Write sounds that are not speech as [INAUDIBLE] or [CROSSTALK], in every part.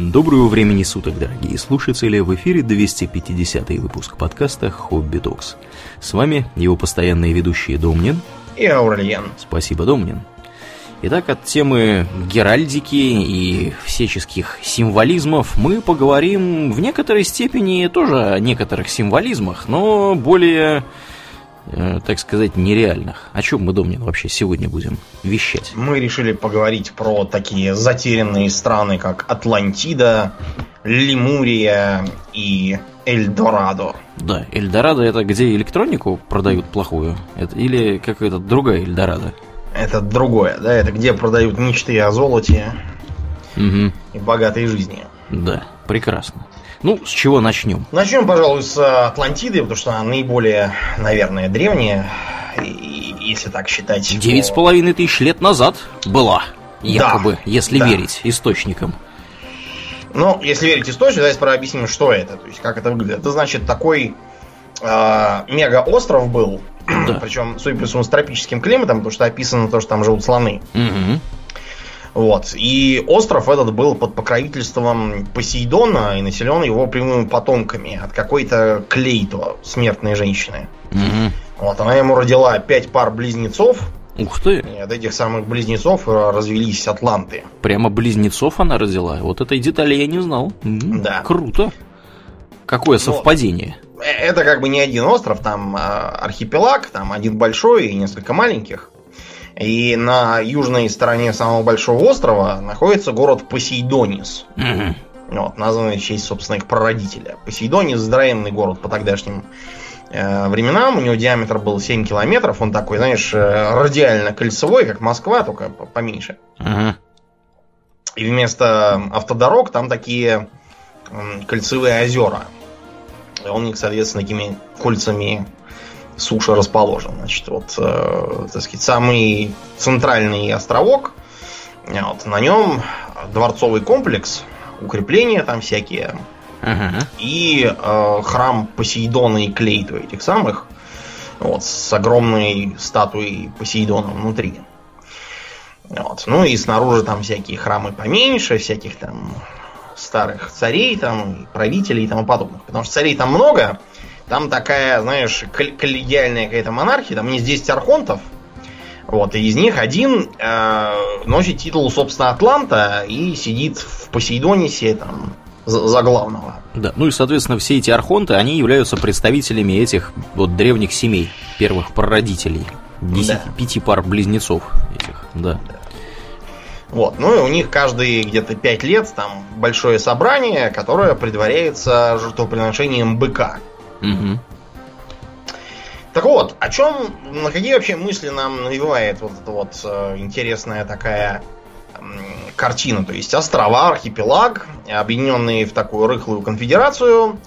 Доброго времени суток, дорогие слушатели! В эфире 250 выпуск подкаста «Хобби Токс». С вами его постоянные ведущие Домнин и Аурельян. Спасибо, Домнин. Итак, от темы геральдики и всяческих символизмов мы поговорим в некоторой степени тоже о некоторых символизмах, но более так сказать, нереальных. О чем мы, Домнин, вообще сегодня будем вещать? Мы решили поговорить про такие затерянные страны, как Атлантида, Лемурия и Эльдорадо. Да, Эльдорадо это где электронику продают плохую? Это, или какая-то другая Эльдорадо? Это другое, да, это где продают мечты о золоте угу. и богатой жизни. Да, прекрасно. Ну, с чего начнем? Начнем, пожалуй, с Атлантиды, потому что она наиболее, наверное, древняя, если так считать. Девять с половиной тысяч лет назад была, якобы, да, если да. верить источникам. Ну, если верить источникам, давайте сперва объясним, что это, то есть как это выглядит. Это значит такой э, мега-остров был, [CLEARS THROAT] да. причем, судя по всему, с тропическим климатом, потому что описано то, что там живут слоны. Угу. Вот. И остров этот был под покровительством Посейдона и населен его прямыми потомками от какой-то Клейто, смертной женщины. Угу. Вот, она ему родила пять пар близнецов. Ух ты! И от этих самых близнецов развелись атланты. Прямо близнецов она родила? Вот этой детали я не знал. Да. Круто. Какое совпадение? Но э, это как бы не один остров, там а, архипелаг, там один большой и несколько маленьких. И на южной стороне самого большого острова находится город Посейдонис. Угу. Вот, названный в честь, собственно, их прародителя. Посейдонис здоровенный город по тогдашним э, временам. У него диаметр был 7 километров. Он такой, знаешь, э, радиально-кольцевой, как Москва, только поменьше. Угу. И вместо автодорог там такие э, кольцевые озера. И он их, соответственно, такими кольцами суша расположен. Значит, вот, э, так сказать, самый центральный островок, вот, на нем дворцовый комплекс, укрепления там всякие, ага. и э, храм Посейдона и Клейту этих самых, вот, с огромной статуей Посейдона внутри. Вот. Ну и снаружи там всякие храмы поменьше, всяких там старых царей, там, правителей и тому подобных. Потому что царей там много, там такая, знаешь, коллегиальная какая-то монархия, там есть 10 архонтов, вот, и из них один э, носит титул, собственно, Атланта и сидит в Посейдонисе, там, за, за главного. Да, ну и, соответственно, все эти архонты, они являются представителями этих вот древних семей, первых прародителей. Десяти, да. Пяти пар близнецов этих, да. да. Вот, ну и у них каждые где-то пять лет там большое собрание, которое предваряется жертвоприношением быка. Угу. Так вот, о чем, на какие вообще мысли нам навевает вот эта вот э, интересная такая картина? То есть острова, архипелаг, объединенные в такую рыхлую конфедерацию,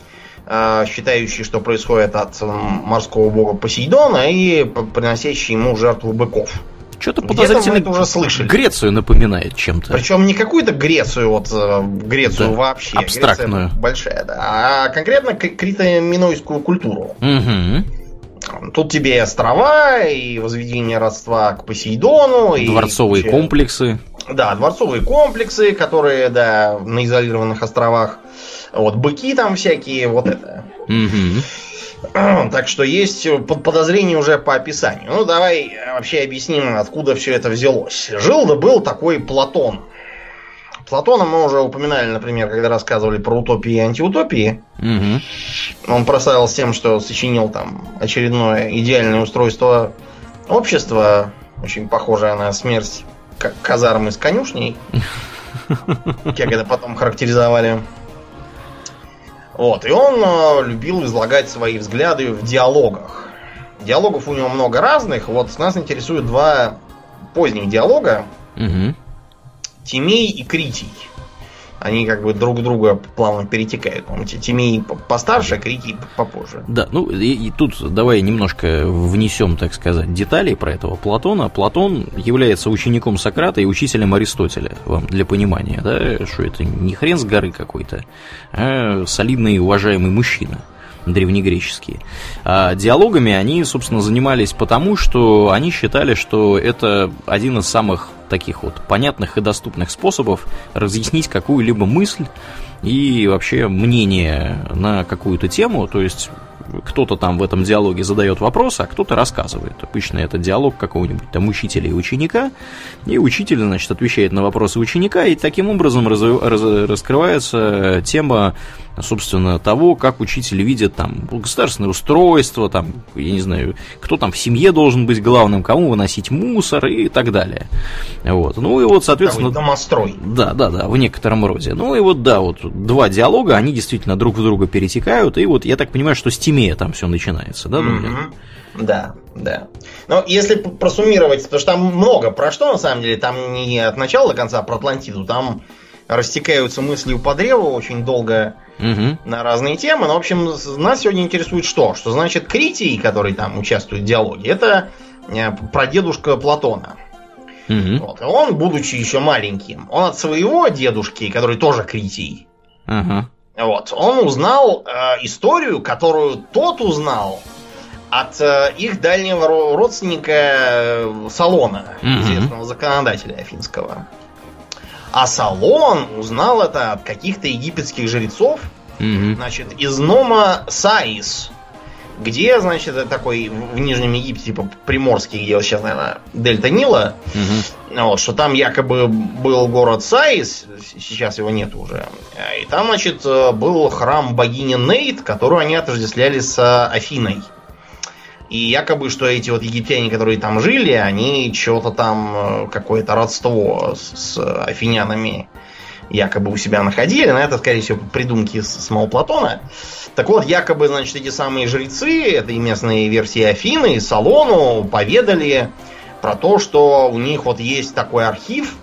э, считающие, что происходит от морского бога Посейдона и приносящие ему жертву быков. Что-то подозрительно это уже слышали. Грецию напоминает чем-то. Причем не какую-то Грецию, вот э, Грецию да, вообще. Абстрактную. Греция большая, да. А конкретно крито-минойскую культуру. Угу. Тут тебе и острова, и возведение родства к Посейдону. Дворцовые и, комплексы. Да, дворцовые комплексы, которые, да, на изолированных островах. Вот, быки там всякие, вот это. Угу. [CLEARS THROAT] Так что есть подозрение уже по описанию. Ну, давай вообще объясним, откуда все это взялось. Жил да был такой Платон. Платона мы уже упоминали, например, когда рассказывали про утопии и антиутопии. Угу. Он прославился тем, что сочинил там очередное идеальное устройство общества, очень похожее на смерть казармы с конюшней. [LAUGHS] Как это потом характеризовали. Вот, и он э, любил излагать свои взгляды в диалогах. Диалогов у него много разных. Вот нас интересуют два поздних диалога. Угу. Тимей и Критий. Они как бы друг друга плавно перетекают. Тимей постарше, а Критий попозже. Да, ну и, и тут давай немножко внесем, так сказать, деталей про этого Платона. Платон является учеником Сократа и учителем Аристотеля, вам для понимания, да, что это не хрен с горы какой-то, а солидный и уважаемый мужчина древнегреческие. А диалогами они, собственно, занимались потому, что они считали, что это один из самых таких вот понятных и доступных способов разъяснить какую-либо мысль и вообще мнение на какую-то тему. То есть кто-то там в этом диалоге задает вопрос, а кто-то рассказывает. Обычно это диалог какого-нибудь там учителя и ученика, и учитель, значит, отвечает на вопросы ученика, и таким образом раз, раз, раскрывается тема собственно, того, как учитель видит там государственное устройство, там, я не знаю, кто там в семье должен быть главным, кому выносить мусор и так далее. Вот. Ну и вот, соответственно... Домострой. Да, да, да, в некотором роде. Ну и вот, да, вот два диалога, они действительно друг в друга перетекают, и вот я так понимаю, что с Тимея там все начинается, да, mm-hmm. Да, да. Но если просуммировать, потому что там много про что, на самом деле, там не от начала до конца про Атлантиду, там растекаются мыслью по древу очень долго угу. на разные темы. Но, в общем, нас сегодня интересует что? Что значит Критий, который там участвует в диалоге, это э, прадедушка Платона. Угу. Вот. Он, будучи еще маленьким, он от своего дедушки, который тоже Критий, угу. вот, он узнал э, историю, которую тот узнал от э, их дальнего родственника э, Салона, угу. известного законодателя афинского. А Салон узнал это от каких-то египетских жрецов, угу. значит, из Нома Саис, где, значит, такой в Нижнем Египте, типа Приморский, где сейчас, наверное, Дельта Нила, угу. вот, что там якобы был город Саис, сейчас его нет уже, и там, значит, был храм богини Нейт, которую они отождествляли с Афиной. И якобы, что эти вот египтяне, которые там жили, они что-то там, э, какое-то родство с, с афинянами якобы у себя находили. На это, скорее всего, придумки самого Платона. Так вот, якобы, значит, эти самые жрецы, это и местные версии Афины, Салону, поведали про то, что у них вот есть такой архив,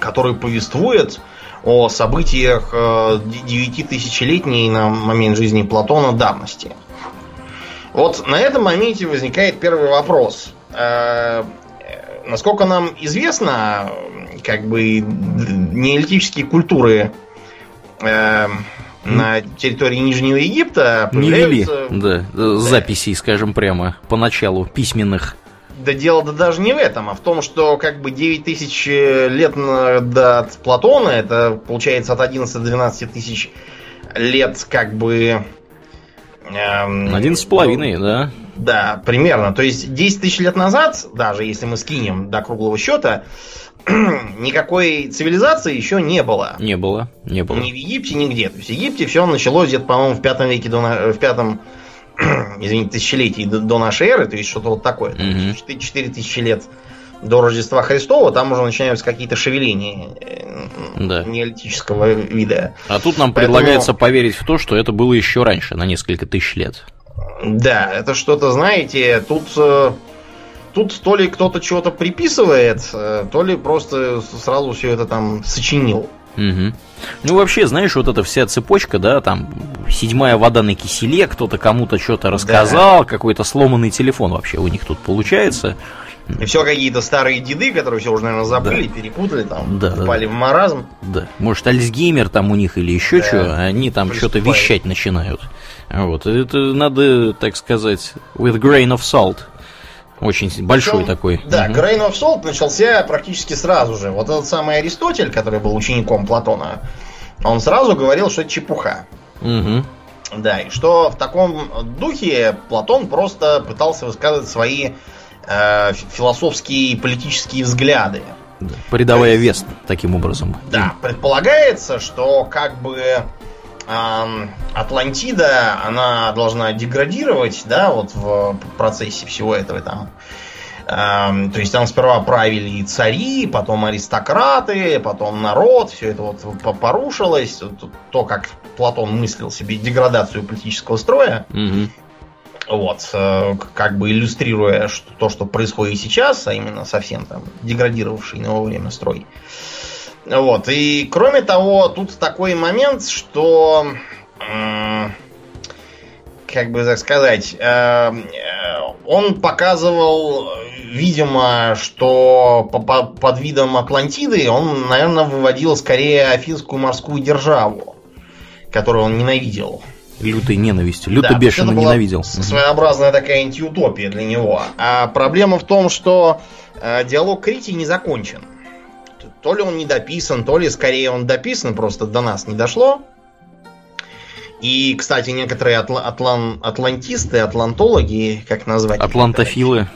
который повествует о событиях 9 тысячелетней на момент жизни Платона давности. Вот на этом моменте возникает первый вопрос. Э, насколько нам известно, как бы неолитические культуры э, на территории Нижнего Египта появляются... Не вели, да, да, записей, скажем прямо, поначалу, письменных. Да дело да даже не в этом, а в том, что как бы 9 тысяч лет до Платона, это получается от 11 до 12 тысяч лет как бы Один с половиной, ну, да. Да, примерно. То есть 10 тысяч лет назад, даже если мы скинем до круглого счета, [CLEARS THROAT] никакой цивилизации еще не было. Не было, не было. Ни в Египте, нигде. То есть в Египте все началось где-то, по-моему, в пятом веке до в пятом, [CLEARS THROAT] извините, тысячелетии до, до нашей эры, то есть что-то вот такое. Угу. 4 тысячи лет до Рождества Христова, там уже начинаются какие-то шевеления э, да. неолитического вида. А тут нам Поэтому... предлагается поверить в то, что это было еще раньше, на несколько тысяч лет. Да, это что-то, знаете, тут, э, тут то ли кто-то чего-то приписывает, э, то ли просто сразу все это там сочинил. Угу. Ну, вообще, знаешь, вот эта вся цепочка, да, там, седьмая вода на киселе, кто-то кому-то что-то рассказал, да. какой-то сломанный телефон вообще у них тут получается. И все какие-то старые деды, которые все уже, наверное, забыли, да. перепутали, там, да, попали да. в маразм. Да. Может, Альцгеймер там у них или еще да. что, они там что-то вещать начинают. Вот. Это надо, так сказать, with grain of salt. Очень Причем, большой такой. Да, угу. Grain of Salt начался практически сразу же. Вот этот самый Аристотель, который был учеником Платона, он сразу говорил, что это чепуха. Угу. Да, и что в таком духе Платон просто пытался высказывать свои э, философские и политические взгляды. Да, придавая есть, вес таким образом. Да, предполагается, что как бы э, Атлантида, она должна деградировать, да, вот в процессе всего этого там. Э, то есть там сперва правили цари, потом аристократы, потом народ, все это вот порушилось. То, как Платон мыслил себе деградацию политического строя. Угу. Вот, э, как бы иллюстрируя что, то, что происходит сейчас, а именно совсем там деградировавший на его время строй. Вот, и кроме того, тут такой момент, что, как бы так сказать, э, он показывал, видимо, что под видом Атлантиды он, наверное, выводил скорее афинскую морскую державу, которую он ненавидел лютой ненавистью, люто да, бешено ненавидел. Своеобразная такая антиутопия для него. А проблема в том, что э, диалог Крити не закончен. то ли он не дописан, то ли скорее он дописан, просто до нас не дошло. И, кстати, некоторые атла- атлан- атлантисты, атлантологи, как назвать? Атлантофилы.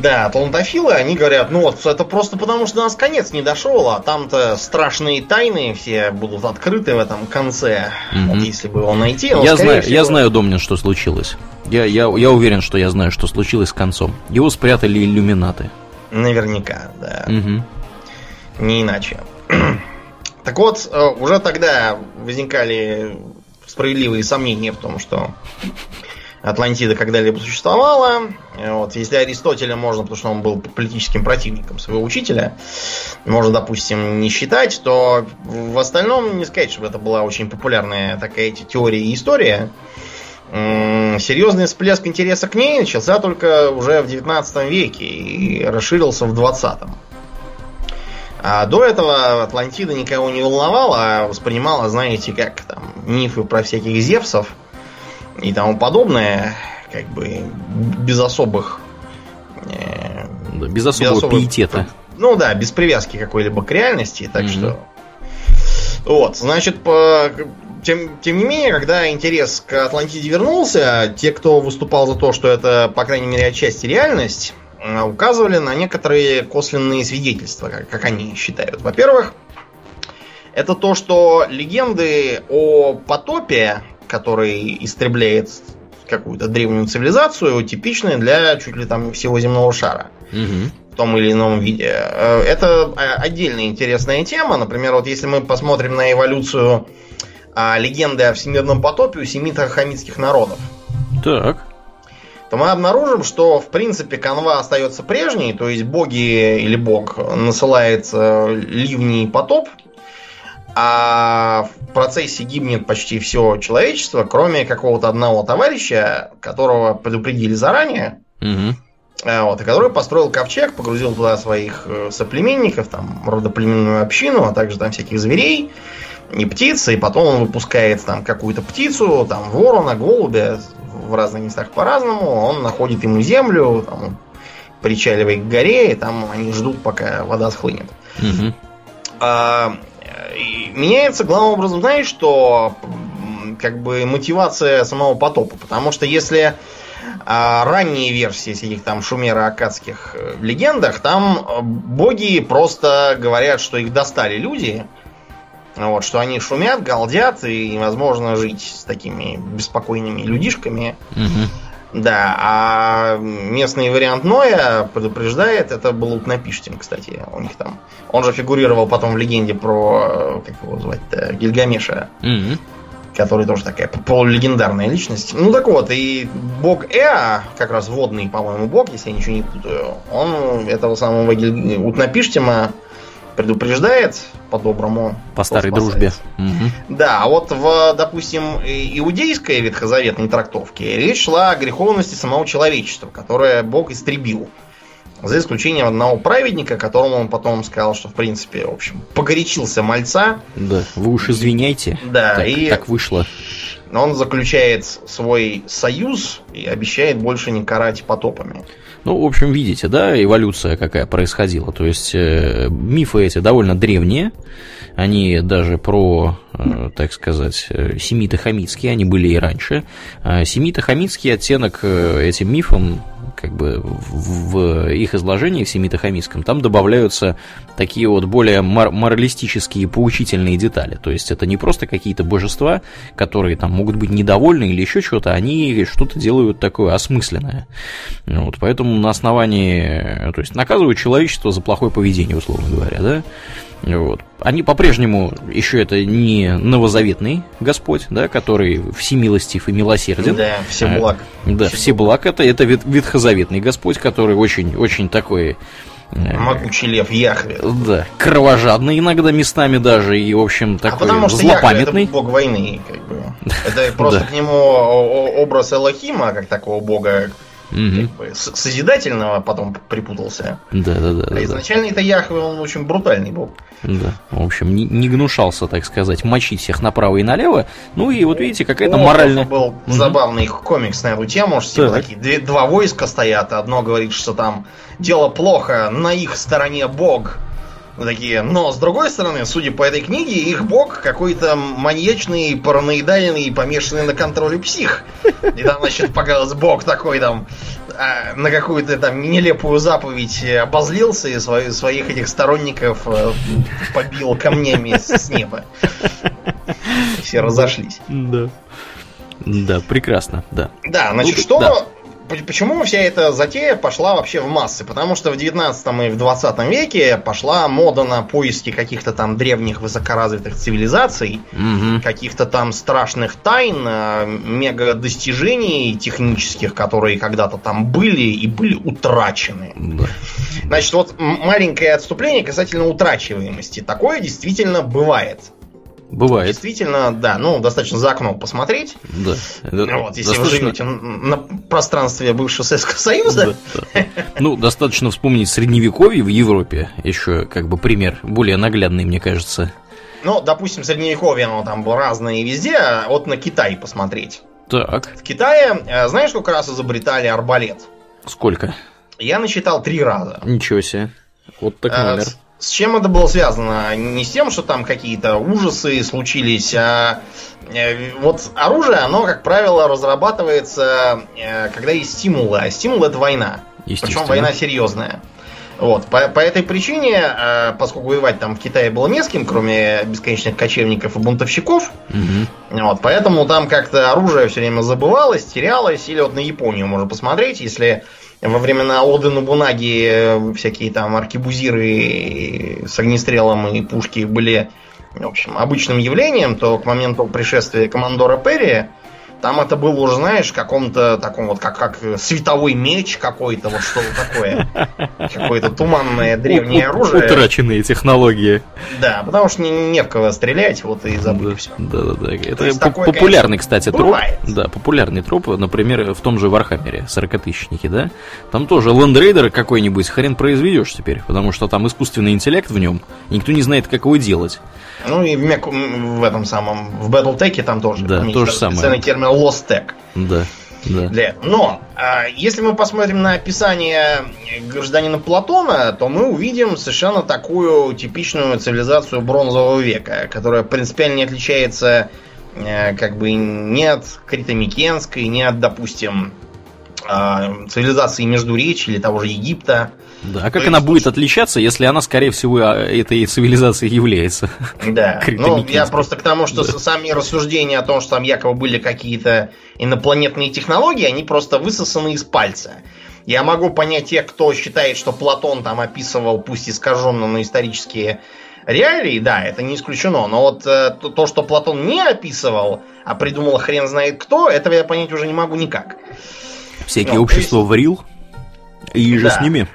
Да, атлантофилы, они говорят, ну вот, это просто потому, что до нас конец не дошел, а там-то страшные тайны все будут открыты в этом конце. Мгм. Вот если бы его найти, но, Я знаю, всего- я знаю, Домнин, что случилось. Я, я, я уверен, что я знаю, что случилось с концом. Его спрятали иллюминаты. Наверняка, да. Мгм. Не иначе. [CLEARS THROAT] Так вот, э, уже тогда возникали справедливые сомнения в том, что Атлантида когда-либо существовала. Э, Вот, если Аристотеля можно, потому что он был политическим противником своего учителя, можно, допустим, не считать, то в остальном не сказать, чтобы это была очень популярная такая те- теория и история. Серьезный всплеск интереса к ней начался только уже в 19 веке и расширился в 20 а до этого Атлантида никого не волновала, а воспринимала, знаете, как там мифы про всяких Зевсов и тому подобное, как бы без особых... э, Да, без особого особой- пиетета. Ну да, без привязки какой-либо к реальности, так Мгм. что... Вот, значит, по... Тем, тем не менее, когда интерес к Атлантиде вернулся, те, кто выступал за то, что это, по крайней мере, отчасти реальность, э, указывали на некоторые косвенные свидетельства, как, как они считают. Во-первых, это то, что легенды о потопе, который истребляет какую-то древнюю цивилизацию, типичны для чуть ли там всего земного шара Мгм. в том или ином виде. Э, Это э, отдельная интересная тема. Например, вот если мы посмотрим на эволюцию а, легенды о всемирном потопе у семито-хамитских народов, Так. то мы обнаружим, что в принципе канва остается прежней, то есть боги или бог насылает э, ливни и потоп, а в процессе гибнет почти все человечество, кроме какого-то одного товарища, которого предупредили заранее. Э, Вот, и который построил ковчег, погрузил туда своих э, соплеменников, там, родоплеменную общину, а также там всяких зверей и птиц, и потом он выпускает там какую-то птицу, там, ворона, голубя, в разных местах по-разному, он находит ему землю, там, причаливает к горе, и там они ждут, пока вода схлынет. Мгм. А, меняется главным образом, знаешь, что как бы мотивация самого потопа. Потому что если а, ранние версии всяких там шумеро-акадских э, легендах, там э, боги просто говорят, что их достали люди, вот, что они шумят, галдят, и невозможно жить с такими беспокойными людишками. Мгм. Да, а местный вариант Ноя предупреждает, это был Утнапиштин, кстати, у них там. Он же фигурировал потом в легенде про, как его звать-то, Гильгамеша, Мгм. который тоже такая полулегендарная личность. Ну так вот, и бог Эа, как раз водный, по-моему, бог, если я ничего не путаю, он этого самого Гиль... Утнапиштима предупреждает по-доброму. По старой дружбе. Мгм. Да, а вот в, допустим, иудейской ветхозаветной трактовке речь шла о греховности самого человечества, которое Бог истребил. За исключением одного праведника, которому он потом сказал, что, в принципе, в общем, погорячился мальца. Да, вы уж извиняйте. Да, Так, и так вышло. он заключает свой союз и обещает больше не карать потопами. Ну, в общем, видите, да, эволюция какая происходила. То есть э, мифы эти довольно древние. Они даже про, э, так сказать, э, семито-хамитские, они были и раньше. А семито-хамитский оттенок э, этим мифам как бы в, в их изложении в семито-хамитском, там добавляются такие вот более мор- моралистические, поучительные детали. То есть это не просто какие-то божества, которые там могут быть недовольны или еще что-то, они что-то делают такое осмысленное. Вот, поэтому на основании, то есть наказывают человечество за плохое поведение, условно говоря, да. Вот. Они по-прежнему еще это не новозаветный Господь, да, который всемилостив и милосерден. Да, все Э, благ. Да, все благ это, это вет- ветхозаветный Господь, который очень, очень такой э, Могучий лев Яхве. да, кровожадный иногда местами даже, и, в общем, А такой потому что Яхве злопамятный. это бог войны, как бы. [LAUGHS] Это просто к нему образ Элохима, как такого бога Мгм. как бы, созидательного, потом припутался. Да, да, да, А да, изначально это Яхве, он очень брутальный бог. Да, в общем, не, не гнушался, так сказать, мочить всех направо и налево. Ну и вот видите, какая-то У моральная... был Мгм. забавный комикс на эту тему, что типа Так. такие две- два войска стоят, одно говорит, что там дело плохо, на их стороне бог, Такие, но с другой стороны, судя по этой книге, их бог какой-то маньячный, параноидальный, помешанный на контроле псих. И там, значит, показывается бог такой там а, на какую-то там нелепую заповедь обозлился и свои, своих этих сторонников э, побил камнями с неба. Все разошлись. Да. Да, прекрасно, да. Да, значит, Ну, что... да. Почему вся эта затея пошла вообще в массы? Потому что в 19 и в 20 веке пошла мода на поиски каких-то там древних высокоразвитых цивилизаций, Мгм. каких-то там страшных тайн, э, мега достижений технических, которые когда-то там были и были утрачены. Да. Значит, вот маленькое отступление касательно утрачиваемости. Такое действительно бывает. Бывает. Действительно, да, ну, достаточно за окно посмотреть. Да. Это вот, если вы достаточно- живете н- на пространстве бывшего Советского Союза, Да, да. Ну, достаточно вспомнить средневековье в Европе. Еще как бы пример более наглядный, мне кажется. ну, допустим, средневековье, оно там было разное и везде, а вот на Китай посмотреть. Так, В Китае, э, знаешь, сколько раз изобретали арбалет? сколько? Я насчитал три раза. Ничего себе. Вот так Э, номер. С чем это было связано? Не с тем, что там какие-то ужасы случились, а э, вот оружие, оно, как правило, разрабатывается, э, когда есть стимулы, а стимул это война. Причем война серьезная. Вот, по, по этой причине, э, поскольку воевать там в Китае было не с кем, кроме бесконечных кочевников и бунтовщиков, Мгм. вот, поэтому там как-то оружие все время забывалось, терялось, или вот на Японию можно посмотреть, если во времена Оды Нобунаги э, всякие там аркебузиры с огнестрелом и пушки были, в общем, обычным явлением, то к моменту пришествия командора Перри там это было уже, знаешь, каком-то таком вот, как, как световой меч какой-то, вот что-то такое. Какое-то туманное древнее оружие. Утраченные технологии. Да, потому что не, не в кого стрелять, вот и забыли Да, все. да, да, да. Это популярный, кстати, бывает. Да, популярный троп, например, в том же Warhammer е, 40-тысячники, да? Там тоже лендрейдер какой-нибудь хрен произведешь теперь, потому что там искусственный интеллект в нем, никто не знает, как его делать. Ну и в, Мек- в этом самом, в Battletech там тоже. Да, то же самое. Специальный термин Lost Tech. Да, да. Для. Но а, если мы посмотрим на описание гражданина Платона, то мы увидим совершенно такую типичную цивилизацию бронзового века, которая принципиально не отличается э, как бы ни от Критомикенской, ни от, допустим, а, цивилизации Междуречия или того же Египта. Да, а как То она есть, будет отличаться, если она, скорее всего, а, этой цивилизацией является? Да, [LAUGHS] ну я просто к тому, что с- сами рассуждения о том, что там якобы были какие-то инопланетные технологии, они просто высосаны из пальца. Я могу понять тех, кто считает, что Платон там описывал, пусть искаженно, но исторические реалии, да, это не исключено. Но вот э, то, то, что Платон не описывал, а придумал хрен знает кто, этого я понять уже не могу никак. Всякие Ну, общества врил, и же Да. с ними.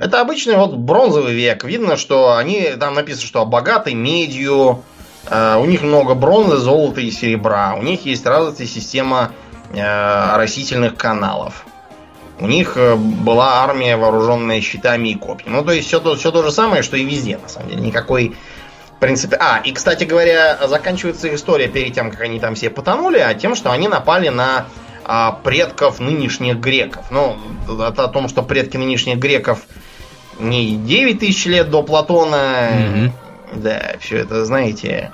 Это обычный вот бронзовый век. Видно, что они, там написано, что богаты медью, э, у них много бронзы, золота и серебра. У них есть развитая система э, растительных каналов. У них э, была армия, вооруженная щитами и копьями. Ну, то есть все то, все то же самое, что и везде, на самом деле. Никакой принципе... А, и, кстати говоря, заканчивается история перед тем, как они там все потонули, а тем, что они напали на а, предков нынешних греков. Ну, это о том, что предки нынешних греков не 9 тысяч лет до Платона. Мгм. Да, все это, знаете,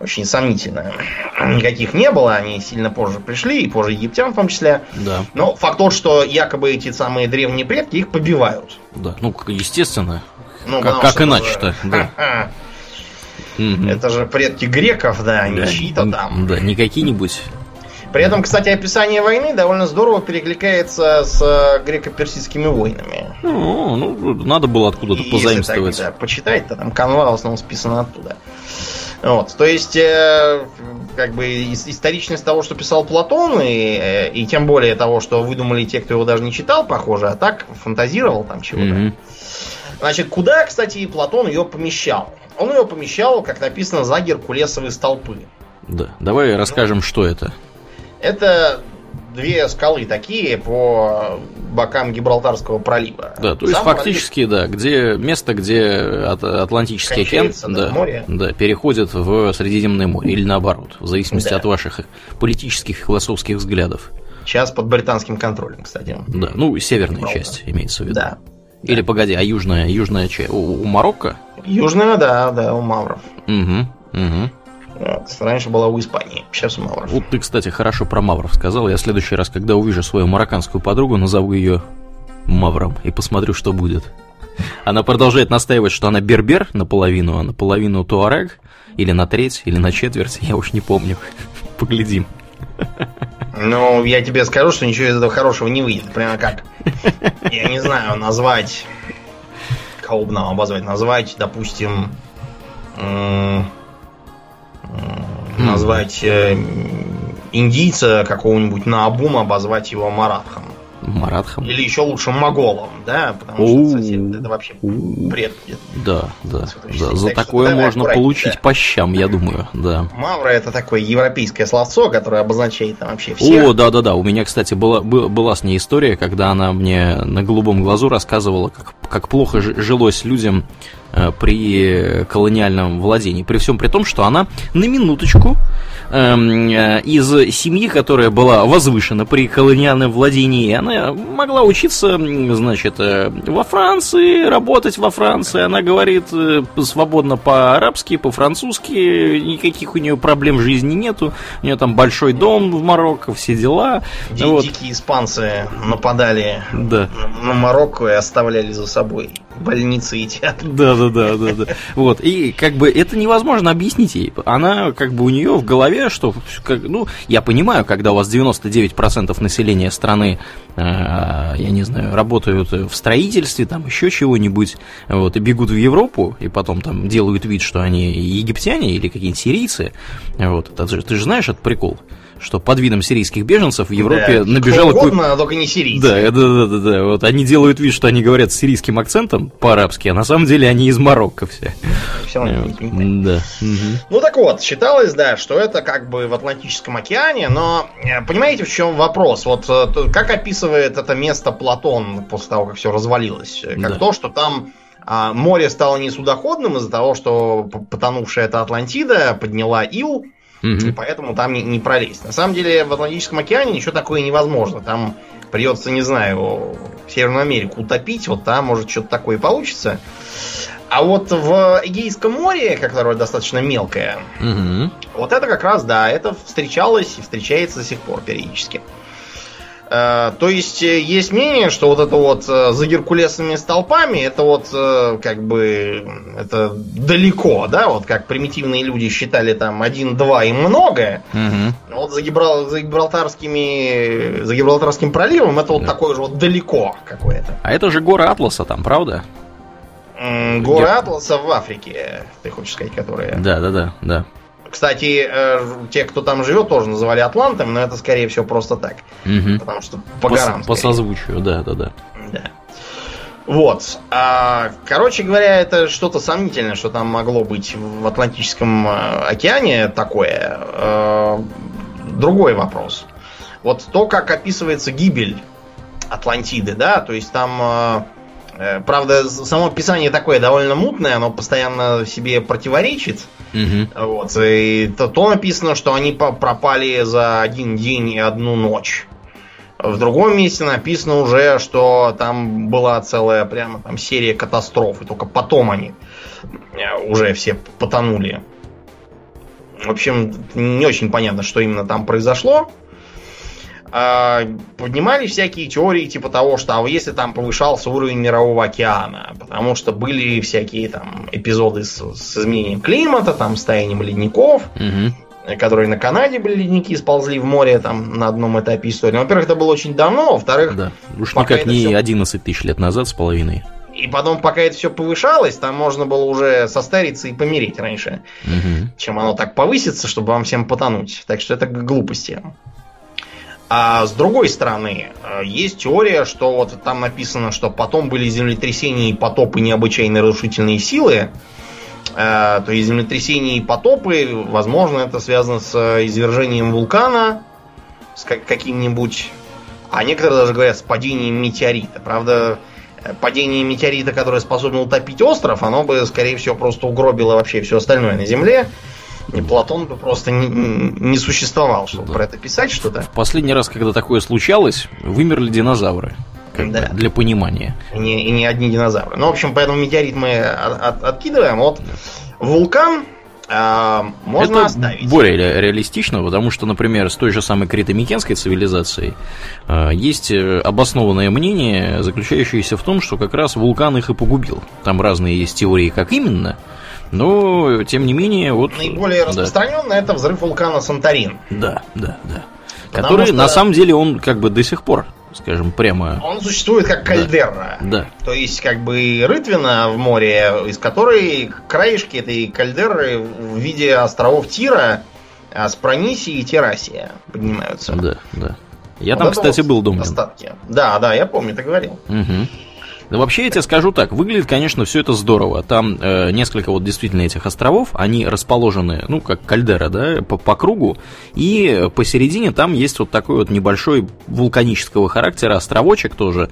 очень сомнительно. Никаких не было, они сильно позже пришли, и позже египтян в том числе. Да, Но факт тот, что якобы эти самые древние предки их побивают. да. Ну, естественно. Ну, Как- как иначе-то, [LAUGHS] да. Это же предки греков, да, не Да. чьи-то там. Да, не какие-нибудь. При этом, кстати, описание войны довольно здорово перекликается с э, греко-персидскими войнами. Ну, ну, надо было откуда-то И позаимствовать. Если так, да, почитать, то там канва в основном списана оттуда. Вот, то есть, э, как бы ис- историчность того, что писал Платон, и, э, и тем более того, что выдумали те, кто его даже не читал, похоже, а так фантазировал там чего-то. Мгм. Значит, куда, кстати, Платон ее помещал? Он ее помещал, как написано, за Геркулесовые столпы. Да, давай расскажем, что это. Это две скалы такие по бокам Гибралтарского пролива. Да, то есть Сам фактически, да, где место, где От- Атлантический океан да, да, море. да, переходит в Средиземное море или наоборот, в зависимости Да. от ваших политических и философских взглядов. пролив сейчас под британским контролем, кстати. Да, ну, северная Гибралтар. часть имеется в виду. Да. Или погоди, а южная, южная че? У, у Марокко? Южная, да, да, у мавров. Угу, угу. Вот. Раньше была у Испании, сейчас у мавров. Вот ты, кстати, хорошо про мавров сказал. Я в следующий раз, когда увижу свою марокканскую подругу, назову ее мавром и посмотрю, что будет. Она продолжает настаивать, что она бербер наполовину, а наполовину туарег, или на треть, или на четверть, я уж не помню. [LAUGHS] Поглядим. Ну, я тебе скажу, что ничего из этого хорошего не выйдет. Прямо как, я не знаю, назвать... Кого бы нам обозвать? Назвать, допустим... Назвать э, индийца какого-нибудь на обум, обозвать его Маратхом. Маратхом. Или еще лучше Моголом, да, потому что сосед, это вообще бред. Да, да. За так такое можно получить да. по щам, я думаю, да. Мавра это такое европейское словцо, которое обозначает там вообще всех. О, да, да, да. У меня, кстати, была, была с ней история, когда она мне на голубом глазу рассказывала, как, как плохо жилось людям Э, при колониальном владении. При всем при том, что она на минуточку эм, э, из семьи, которая была возвышена при колониальном владении, она могла учиться, значит, э, во Франции, работать во Франции. Она говорит свободно по-арабски, по-французски, никаких у нее проблем в жизни нету. У нее там большой дом в Марокко, все дела. Ди- вот. Дикие испанцы нападали да. на Марокко и оставляли за собой больницы и театры. Да, да, да, да, да. Вот. И как бы это невозможно объяснить ей. Она как бы у нее в голове, что, как, ну, я понимаю, когда у вас 99% населения страны, э, я не знаю, работают в строительстве, там еще чего-нибудь, вот, и бегут в Европу, и потом там делают вид, что они египтяне или какие-нибудь сирийцы. Вот. Ты же знаешь этот прикол? Что под видом сирийских беженцев в Европе да, набежало... Угодно, только не сирийцы. Да, да, да, да, да. Вот они делают вид, что они говорят с сирийским акцентом по-арабски, а на самом деле они из Марокко все. Все Да. Ну так вот, считалось, да, что это как бы в Атлантическом океане, но э, понимаете, в чем вопрос? Вот э, как описывает это место Платон после того, как все развалилось? Как да. то, что там а, море стало несудоходным из-за того, что потонувшая эта Атлантида подняла ил, Угу. И поэтому там не, не пролезть. На самом деле в Атлантическом океане ничего такое невозможно. Там придется, не знаю, Северную Америку утопить, вот там может что-то такое получится. А вот в Эгейском море, которое достаточно мелкое, угу. вот это как раз, да, это встречалось и встречается до сих пор периодически. Э, то есть э, есть мнение, что вот это вот э, за Геркулесными столпами, это вот как бы это далеко, да, вот как примитивные люди считали там один-два и много. Угу. Вот за, Гибрал, за Гибралтарскими, за Гибралтарским проливом это вот да. такое же вот далеко какое-то. А это же горы Атласа там, правда? Горы Гер... Атласа в Африке, ты хочешь сказать, которые. Да, да, да, да. Кстати, э, те, кто там живет, тоже называли Атлантом, но это скорее всего просто так. Угу. Потому что по, по горам. По созвучию, да, да, да. Да. Вот. А, короче говоря, это что-то сомнительное, что там могло быть в Атлантическом э, океане такое. А, другой вопрос. Вот то, как описывается гибель Атлантиды, да, то есть там Э, правда, само описание такое довольно мутное, оно постоянно себе противоречит. Угу. Вот, и то, то написано, что они пропали за один день и одну ночь. В другом месте написано уже, что там была целая прямо там серия катастроф, и только потом они э, уже все потонули. В общем, не очень понятно, что именно там произошло. А, поднимались всякие теории типа того, что а если там повышался уровень мирового океана, потому что были всякие там эпизоды с, с изменением климата, там с таянием ледников, угу. которые на Канаде были ледники, сползли в море там на одном этапе истории. Во-первых, это было очень давно, во-вторых... Да, уж никак не все... 11 тысяч лет назад с половиной. И потом, пока это все повышалось, там можно было уже состариться и помереть раньше, угу. чем оно так повысится, чтобы вам всем потонуть. Так что это глупости. А с другой стороны, э, есть теория, что вот там написано, что потом были землетрясения и потопы необычайно разрушительные силы. Э, то есть землетрясения и потопы, возможно, это связано с извержением вулкана, с каким-нибудь... А некоторые даже говорят с падением метеорита. Правда, э, падение метеорита, которое способно утопить остров, оно бы, скорее всего, просто угробило вообще все остальное на Земле. И Платон бы просто не, не существовал, чтобы да. про это писать что-то. В последний раз, когда такое случалось, вымерли динозавры. как Да. бы, для понимания. И не, и не одни динозавры. Ну, в общем, поэтому метеорит мы от- от- откидываем. Вот вулкан а, можно это оставить. более ре- реалистично, потому что, например, с той же самой критомикенской цивилизацией э, есть обоснованное мнение, заключающееся в том, что как раз вулкан их и погубил. Там разные есть теории, как именно, но, тем не менее, вот... Наиболее да. распространенно это взрыв вулкана Санторин. Да, да, да. Потому Который, что- на самом деле, он как бы до сих пор, скажем, прямо... Он существует как кальдера. Да, То есть, как бы рытвина в море, из которой краешки этой кальдеры в виде островов Тира, Аспронисии и Терасия поднимаются. да, да. Я Вот там, кстати, вот был дома. Остатки. Да, да, я помню, ты говорил. Мгм. Да вообще я тебе скажу так, выглядит, конечно, все это здорово. Там э, несколько вот действительно этих островов, они расположены, ну, как кальдера, да, по, по кругу, и посередине там есть вот такой вот небольшой вулканического характера островочек тоже,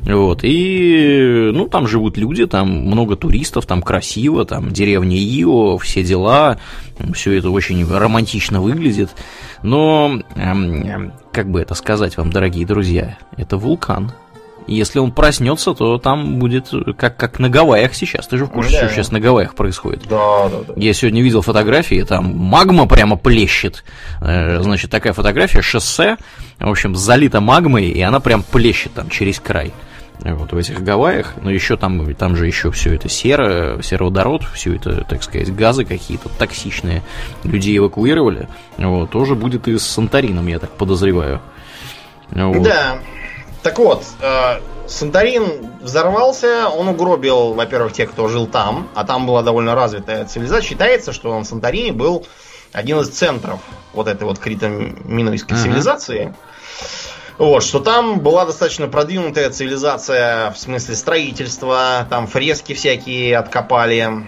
вот, и, ну, там живут люди, там много туристов, там красиво, там деревня Ио, все дела, все это очень романтично выглядит, но, эм, как бы это сказать вам, дорогие друзья, это вулкан, Если он проснется, то там будет как, как на Гавайях сейчас. Ты же в курсе, Да. что сейчас на Гавайях происходит? Да, да, да. Я сегодня видел фотографии, там магма прямо плещет. Э, Значит, такая фотография, шоссе, в общем, залито магмой, и она прям плещет там через край. Вот в этих Гавайях, но еще там, там же еще все это серо, сероводород, все это, так сказать, газы какие-то токсичные. Людей эвакуировали. Вот, тоже будет и с Санторином, я так подозреваю. Вот. Да. Так вот, э, Санторин взорвался, он угробил, во-первых, тех, кто жил там, а там была довольно развитая цивилизация. Считается, что на Санторине был один из центров вот этой вот крито-минойской Ага. цивилизации. Вот, что там была достаточно продвинутая цивилизация в смысле строительства, там фрески всякие откопали,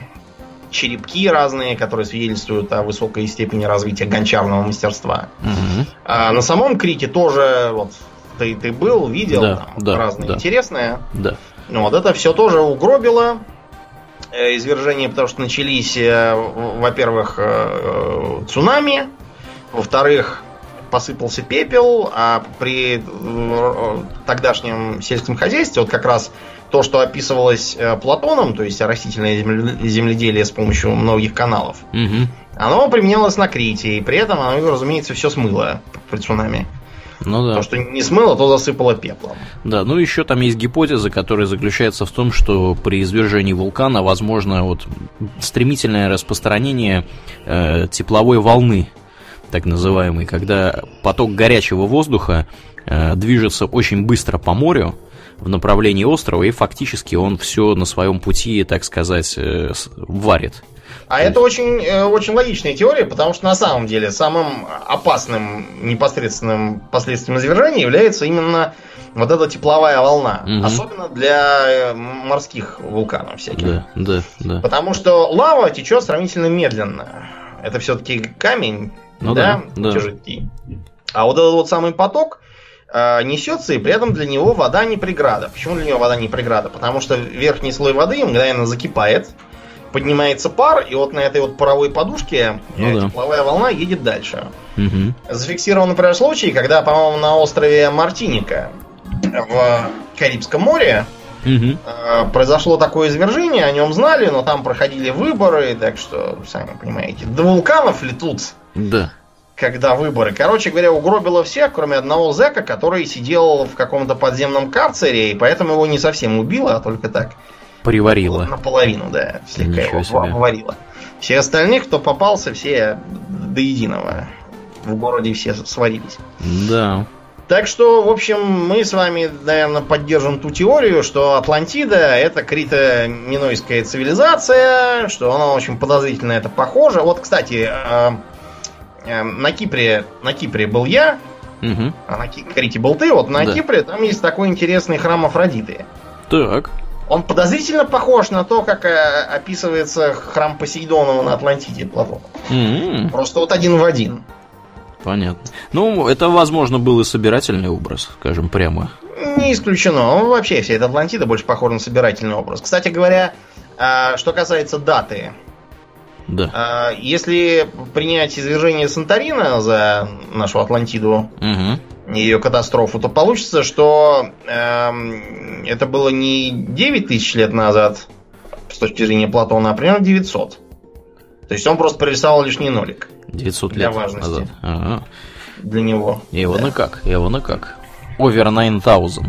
черепки разные, которые свидетельствуют о высокой степени развития гончарного мастерства. Мгм. А на самом Крите тоже, вот ты, ты был, видел, Да, там да, разные да. интересные. Да. Ну, Вот это все тоже угробило э, извержения, потому что начались, э, во-первых, э, цунами, во-вторых, посыпался пепел, а при тогдашнем сельском хозяйстве, вот как раз то, что описывалось Платоном, то есть растительное земле- земледелие с помощью многих каналов, Мгм. оно применялось на Крите, и при этом оно, разумеется, все смыло при цунами. Ну да. То, что не смыло, то засыпало пеплом. Да, ну еще там есть гипотеза, которая заключается в том, что при извержении вулкана возможно вот стремительное распространение э, тепловой волны, так называемой, когда поток горячего воздуха э, движется очень быстро по морю в направлении острова, и фактически он все на своем пути, так сказать, э, варит. А это очень, э, очень логичная теория, потому что на самом деле самым опасным непосредственным последствием извержения является именно вот эта тепловая волна. Мгм. Особенно для э, морских вулканов всяких. Да, да, да. Потому что лава течет сравнительно медленно. Это все-таки камень, Ну да, да, да. тяжелый. А вот этот вот самый поток э, несется, и при этом для него вода не преграда. Почему для него вода не преграда? Потому что верхний слой воды мгновенно закипает, поднимается пар, и вот на этой вот паровой подушке Ну э, да. тепловая волна едет дальше. Мгм. Зафиксирован, например, случай, когда, по-моему, на острове Мартиника в Карибском море. Э, произошло такое извержение, о нем знали, но там проходили выборы, так что, сами понимаете, до вулканов ли тут, Да. когда выборы. Короче говоря, угробило всех, кроме одного зэка, который сидел в каком-то подземном карцере, и поэтому его не совсем убило, а только так. Приварила. Наполовину, да, слегка Ничего его себе. обварило. Все остальные, кто попался, все до единого. В городе все сварились. Да. Так что, в общем, мы с вами, наверное, поддержим ту теорию, что Атлантида это крито-минойская цивилизация, что она очень подозрительно это похоже. Вот, кстати, э, э, на Кипре, на Кипре был я, Мгм. а на Крите был ты. Вот на Да. Кипре там есть такой интересный храм Афродиты. Так. Он подозрительно похож на то, как э, описывается храм Посейдонова на Атлантиде Платона. М, Просто вот один в один. Понятно. Ну, это, возможно, был и собирательный образ, скажем прямо. Не исключено. Ну, Вообще вся эта Атлантида больше похожа на собирательный образ. Кстати говоря, а, что касается даты. Да. а, Если принять извержение Санторина за нашу Атлантиду Мгм. Ее катастрофу, то получится, что эм, это было не 9 тысяч лет назад, с точки зрения Платона, а примерно 900. То есть он просто прорисовал лишний нолик. 900 Для лет важности. назад. Ага. Для него. Его Да. на как? Его на как? Over 9000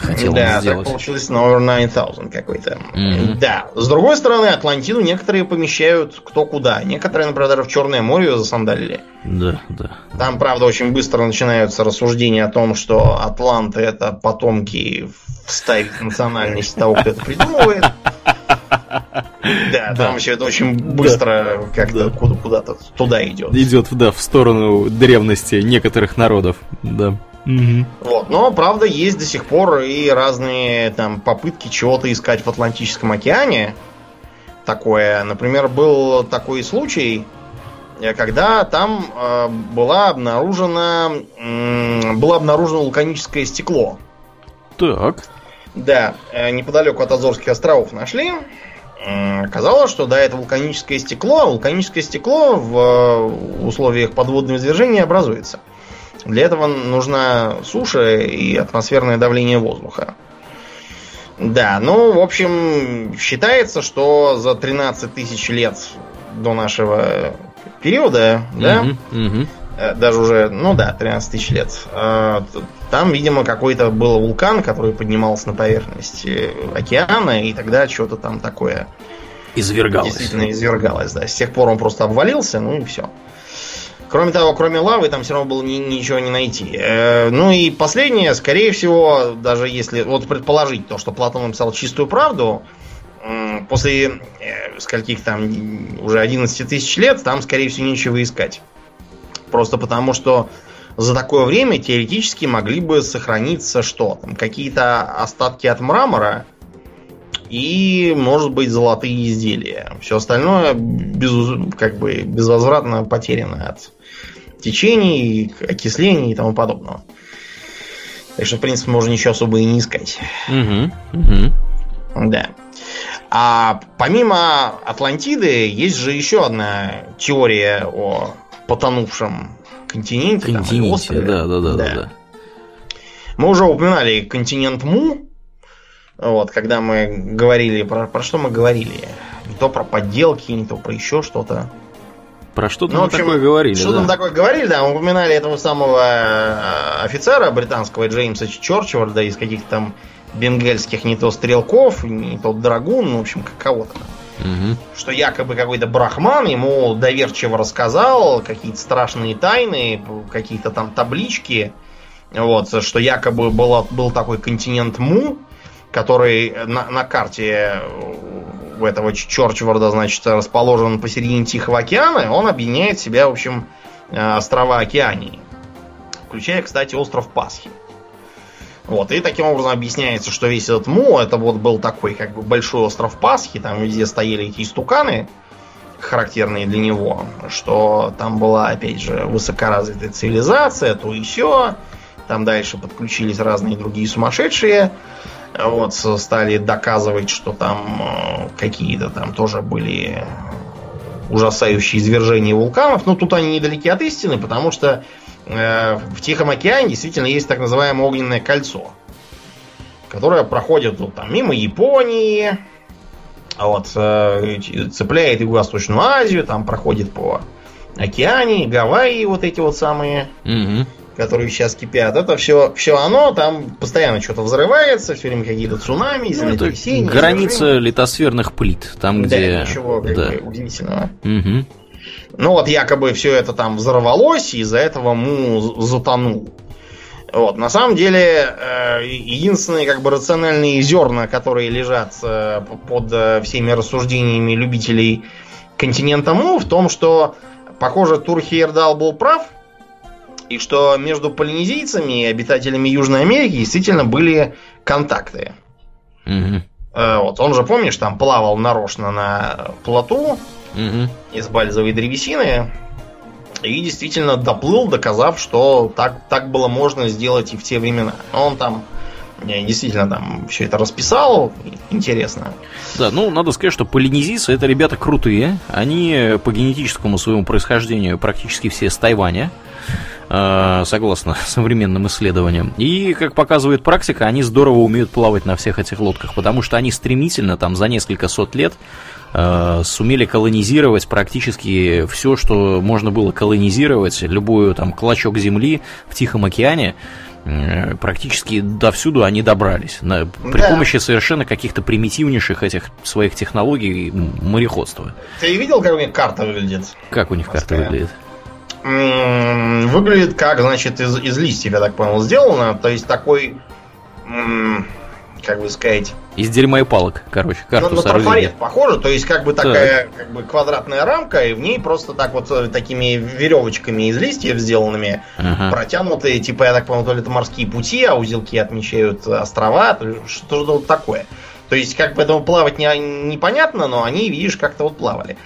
хотел да, он так сделать. получилось номер 9000 какой-то. Мгм. Да. С другой стороны, Атлантиду некоторые помещают кто куда. Некоторые, например, даже в Черное море ее засандалили. Да, да. Там, правда, очень быстро начинаются рассуждения о том, что атланты это потомки вставить национальность того, кто это придумывает. [LAUGHS] Да, там все это очень быстро как-то куда- куда-то туда идет. Идет, да, в сторону древности некоторых народов. Да. Вот. Но, правда, есть до сих пор и разные там попытки чего-то искать в Атлантическом океане. Такое, например, был такой случай, э, когда там э, была обнаружена, м, было обнаружено вулканическое стекло. Так. Да, э, неподалеку от Азорских островов нашли. М, Оказалось, что да, это вулканическое стекло. а Вулканическое стекло в э, условиях подводного извержения образуется. Для этого нужна суша и атмосферное давление воздуха. Да, ну, в общем, считается, что за 13 тысяч лет до нашего периода, да. Э, даже уже, ну да, 13 тысяч лет. Э, Там, видимо, какой-то был вулкан, который поднимался на поверхность океана, и тогда что-то там такое Извергалось. действительно извергалось. Да. С тех пор он просто обвалился, ну и все. Кроме того, кроме лавы, там все равно было ни- ничего не найти. Э, Ну и последнее, скорее всего, даже если вот предположить то, что Платон написал чистую правду, м, после э, скольких там уже 11 тысяч лет, там, скорее всего, нечего искать. Просто потому, что за такое время теоретически могли бы сохраниться что? Там какие-то остатки от мрамора и, может быть, золотые изделия. Все остальное без, как бы безвозвратно потеряно от течений, окислений и тому подобного. Так что, в принципе, можно ничего особо и не искать. Мгм, мгм. Да. А помимо Атлантиды, есть же еще одна теория о потонувшем континенте. там, Континенте, острове. да, да, да, да, да. Мы уже упоминали континент Му. Вот, когда мы говорили про, про что мы говорили? Не то про подделки, не то про еще что-то. Про что-то Ну, в мы общем, такое говорили, Что да. там такое говорили, да, мы упоминали этого самого э, офицера британского Джеймса Чорчварда из каких-то там бенгальских не то стрелков, не то драгун, ну, в общем, кого-то. Мгм. Что якобы какой-то брахман ему доверчиво рассказал какие-то страшные тайны, какие-то там таблички. Вот, что якобы было, был такой континент Му, который на, на карте у этого Чорчварда, значит, расположен посередине Тихого океана, он объединяет в себя, в общем, э, острова Океании. Включая, кстати, остров Пасхи. Вот, и таким образом объясняется, что весь этот Му, это вот был такой, как бы, большой остров Пасхи, там везде стояли эти истуканы, характерные для него, что там была, опять же, высокоразвитая цивилизация, то и все. Там дальше подключились разные другие сумасшедшие. Вот, с- стали доказывать, что там э, какие-то там тоже были ужасающие извержения вулканов. Но тут они недалеки от истины, потому что э, в Тихом океане действительно есть так называемое огненное кольцо, которое проходит вот, там, мимо Японии, а вот, э, цепляет Юго-Восточную Азию, там проходит по океане, Гавайи, вот эти вот самые Мгм. Которые сейчас кипят, это все, все оно, там постоянно что-то взрывается, все время какие-то цунами, Ну, это граница извержения. литосферных плит. Там, Да, где... ничего да. удивительного. Мгм. Ну вот якобы все это там взорвалось, и из-за этого Му затонул. Вот, на самом деле, э, единственные как бы рациональные зерна, которые лежат э, под э, всеми рассуждениями любителей континента Му, в том, что, похоже, Тур Хейердал был прав, и что между полинезийцами и обитателями Южной Америки действительно были контакты. Э, Вот, он же, помнишь, там плавал нарочно на плоту, Мгм. из бальзовой древесины. И действительно доплыл, доказав, что так, так было можно сделать и в те времена. Он там действительно там все это расписал. Интересно. Да, ну, надо сказать, что полинезийцы это ребята крутые. Они по генетическому своему происхождению практически все с Тайваня. Э, согласно [LAUGHS] современным исследованиям. И, как показывает практика, они здорово умеют плавать на всех этих лодках, потому что они стремительно, там, за несколько сот лет э, сумели колонизировать практически все, что можно было колонизировать, любую там клочок земли в Тихом океане э, практически до всюду они добрались на, при да. помощи совершенно каких-то примитивнейших этих своих технологий мореходства. Ты видел, как у них карта выглядит? Как у них карта выглядит? Выглядит как, значит, из, из листьев, я так понял, сделано. То есть такой как бы сказать... Из дерьма и палок, короче, карту ну, на трафарет похоже, то есть как бы такая так. как бы квадратная рамка, и в ней просто так вот э, такими веревочками из листьев сделанными ага. протянутые, типа, я так понял, то ли это морские пути, а узелки отмечают острова, что-то вот такое. То есть, как бы этому плавать не, непонятно, но они, видишь, как-то вот плавали.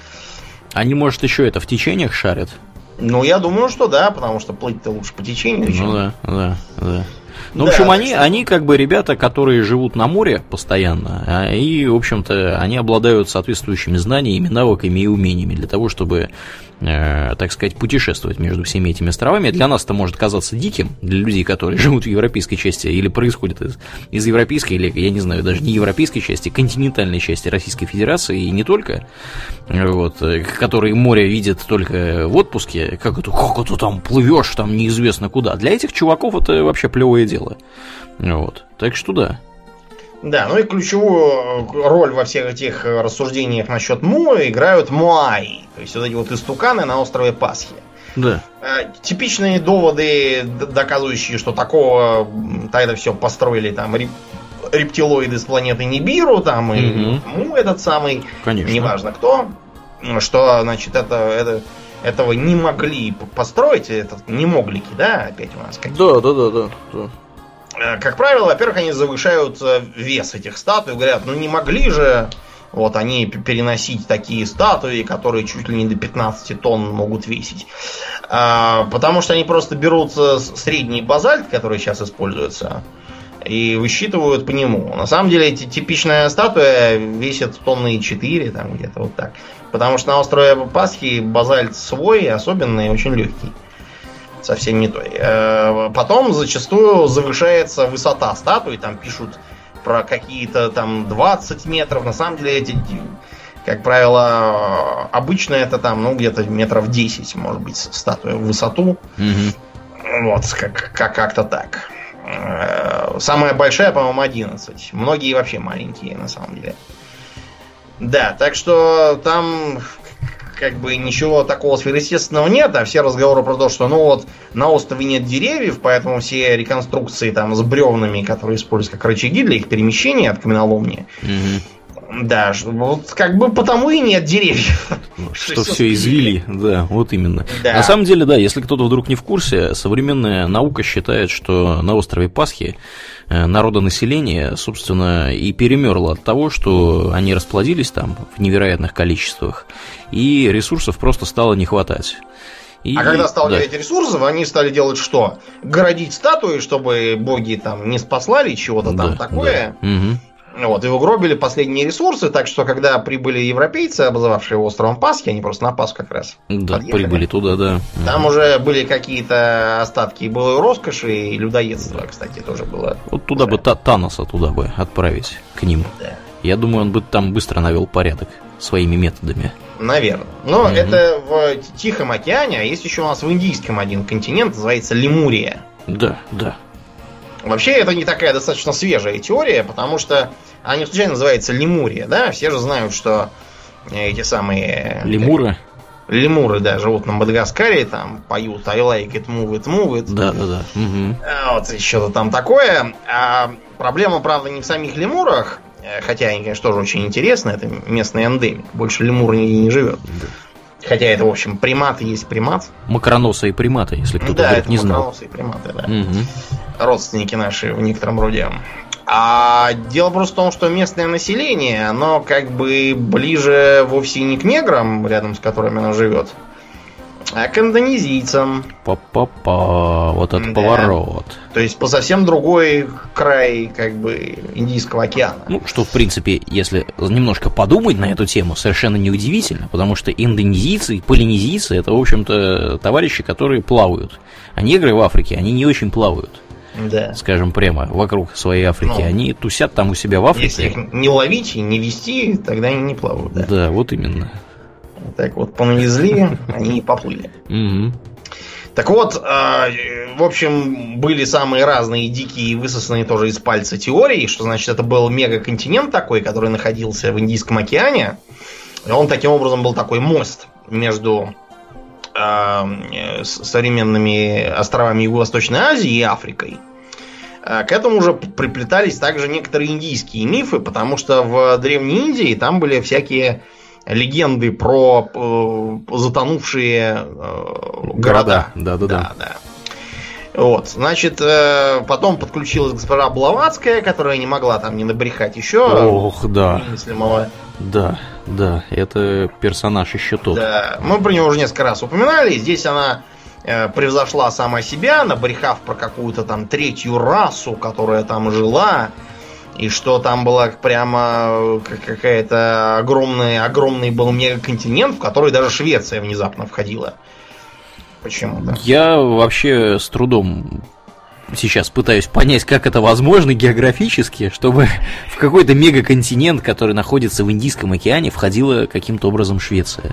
Они, может, еще это в течениях шарят? Ну, я думаю, что да, потому что плыть-то лучше по течению. Ну да, да, да. Ну, да, в общем, они, они как бы ребята, которые живут на море постоянно, а, и, в общем-то, они обладают соответствующими знаниями, навыками и умениями для того, чтобы Э, так сказать, путешествовать между всеми этими островами. Для нас это может казаться диким, для людей, которые [LAUGHS] живут в европейской части или происходят из, из европейской, или, я не знаю, даже не европейской части, континентальной части Российской Федерации, и не только, вот, э, которые море видят только в отпуске, как это, как это там плывешь, там неизвестно куда. Для этих чуваков это вообще плевое дело. Вот. Так что да. Да, ну и ключевую роль во всех этих рассуждениях насчет Му играют Муаи. То есть вот эти вот истуканы на острове Пасхи. Да. Э, типичные доводы, доказывающие, что такого тогда все построили там рептилоиды с планеты Нибиру, там угу. и Му этот самый, Конечно. неважно кто, что, значит, это, это этого не могли построить, это не моглики, да, опять у нас какие-то. Да, да, да, да. Э, как правило, во-первых, они завышают э, вес этих статуй, говорят, ну не могли же вот они переносить такие статуи, которые чуть ли не до 15 тонн могут весить. А, потому что они просто берут э, средний базальт, который сейчас используется, и высчитывают по нему. На самом деле, эти, типичная статуя весит тонны 4, там где-то вот так. Потому что на острове Пасхи базальт свой, особенный, очень легкий совсем не той. Э, потом зачастую завышается высота статуи, там пишут про какие-то там 20 метров. На самом деле эти, как правило, обычно это там, ну, где-то метров 10, может быть, статуя в высоту. Угу. Вот, как, как, как-то так. Э, самая большая, по-моему, 11. Многие вообще маленькие, на самом деле. Да, так что там как бы ничего такого сверхъестественного нет, а все разговоры про то, что ну вот на острове нет деревьев, поэтому все реконструкции там с бревнами, которые используются как рычаги для их перемещения от каменоломни, угу. да, вот как бы потому и нет деревьев. [LAUGHS] Что все извели, да, вот именно. Да. На самом деле, да, если кто-то вдруг не в курсе, современная наука считает, что на острове Пасхи народонаселение, собственно, и перемерло от того, что они расплодились там в невероятных количествах, и ресурсов просто стало не хватать. И, а когда стало да. ресурсов, они стали делать что? Городить статуи, чтобы боги там не спаслали чего-то да, там такое. Да. Угу. Вот, и угробили последние ресурсы, так что когда прибыли европейцы, образовавшие островом Пасхи, они просто на Пасху как раз Да, подъехали, прибыли туда, да. Там уже были какие-то остатки былой роскоши и людоедства, кстати, тоже было. Вот туда уже. бы Таноса туда бы отправить, к ним. Да. Я думаю, он бы там быстро навел порядок своими методами. Наверное. Но угу. это в Тихом океане, а есть еще у нас в Индийском один континент, называется Лемурия. Да, да. Вообще, это не такая достаточно свежая теория, потому что она не случайно называется Лемурия, да? Все же знают, что эти самые... Лемуры? Лемуры, да, живут на Мадагаскаре, там поют I like it, move it, move it. Да, да, да. Угу. Вот что-то там такое. А проблема, правда, не в самих лемурах, э, хотя они, конечно, тоже очень интересны, это местный эндемик. Больше лемур нигде не живет. Да. Хотя это, в общем, приматы есть примат. Макроносые приматы, если кто-то да, вдруг не знал. макроносые приматы, да. Угу. Родственники наши в некотором роде. А дело просто в том, что местное население, оно как бы ближе вовсе не к неграм, рядом с которыми оно живет. А к индонезийцам. Па-па-па, вот это Да. поворот. То есть по совсем другой край, как бы, Индийского океана. Ну, что, в принципе, если немножко подумать на эту тему, совершенно неудивительно, потому что индонезийцы и полинезийцы – это, в общем-то, товарищи, которые плавают. А негры в Африке, они не очень плавают, Да. скажем прямо, вокруг своей Африки. Ну, они тусят там у себя в Африке. Если их не ловить и не вести, тогда они не плавают. Да. Да, вот именно. Так вот, понавезли, они поплыли. Так вот, э, в общем, были самые разные дикие высосанные тоже из пальца теории, что значит это был мегаконтинент такой, который находился в Индийском океане. И он таким образом был такой мост между э, современными островами Юго-Восточной Азии и Африкой. Э, К этому уже приплетались также некоторые индийские мифы, потому что в Древней Индии там были всякие легенды про э, затонувшие э, города. Да-да-да. Да, да. Вот, значит, э, потом подключилась госпожа Блаватская, которая не могла там не набрехать еще Ох, да, немыслимого. да, да, это персонаж еще тот. Да, мы про него уже несколько раз упоминали. Здесь она э, превзошла сама себя, набрехав про какую-то там третью расу, которая там жила. И что там была прямо э, как- какая-то огромная, огромный был мегаконтинент, в который даже Швеция внезапно входила. Почему-то. Я вообще с трудом сейчас пытаюсь понять, как это возможно географически, чтобы [LAUGHS] в какой-то мегаконтинент, который находится в Индийском океане, входила каким-то образом Швеция.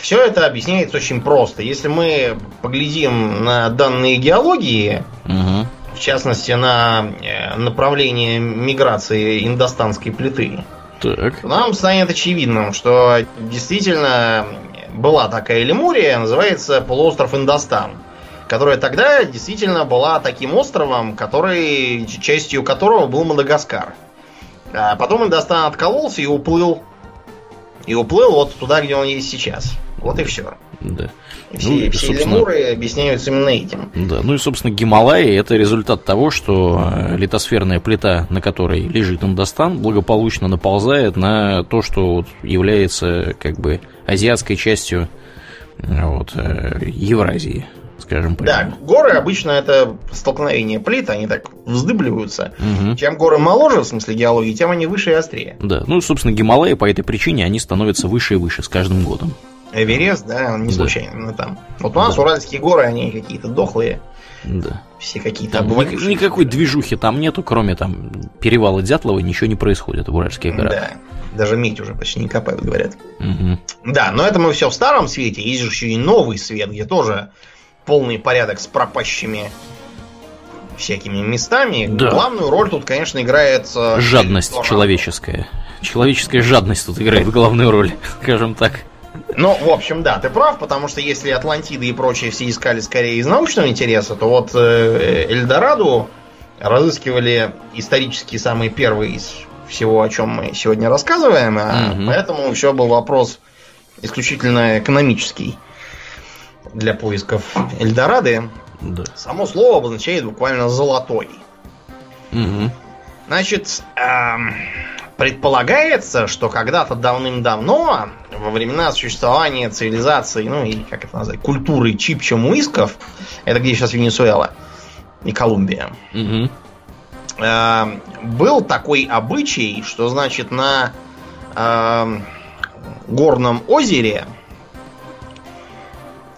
Все это объясняется очень просто. Если мы поглядим на данные геологии, Мгм. В частности на э, направление миграции индостанской плиты, Так. нам станет очевидным, что действительно была такая Лемурия, называется полуостров Индостан, которая тогда действительно была таким островом, который, частью которого был Мадагаскар. А потом Индостан откололся и уплыл. И уплыл вот туда, где он есть сейчас. Вот и все. Да. Все, Ну, все собственно- лемуры объясняются именно этим. Да, ну и, собственно, Гималаи – это результат того, что э, литосферная плита, на которой лежит Индостан, благополучно наползает на то, что вот является как бы азиатской частью э, вот, э, Евразии, скажем Да, прямо. горы обычно это столкновение плит, они так вздыбливаются. Мгм. Чем горы моложе, в смысле геологии, тем они выше и острее. Да, ну, собственно, Гималаи по этой причине, они становятся выше и выше с каждым годом. Эверест, да, он не Да. случайно именно там. Вот у нас Да. уральские горы, они какие-то дохлые, Да. все какие-то ни- никакой движухи там нету, кроме там перевала Дятлова, ничего не происходит в Уральских горах. Да, даже медь уже почти не копают, говорят. Мгм. Да, но это мы все в старом свете, есть же еще и новый свет, где тоже полный порядок с пропащими всякими местами. Да. Главную роль тут, конечно, играет... э, Жадность человеческая. Человеческая жадность тут играет главную роль, скажем так. Ну, в общем, да, ты прав, потому что если Атлантида и прочие все искали скорее из научного интереса, то вот э, Эльдораду разыскивали исторически самые первые из всего, о чем мы сегодня рассказываем, а Мгм. поэтому все был вопрос исключительно экономический для поисков Эльдорады. Да. Само слово обозначает буквально «золотой». Мгм. Значит, эм, предполагается, что когда-то давным-давно, во времена существования цивилизации, ну и как это назвать, культуры чипча-муисков, это где сейчас Венесуэла и Колумбия, Мгм. эм, был такой обычай, что значит на эм, горном озере,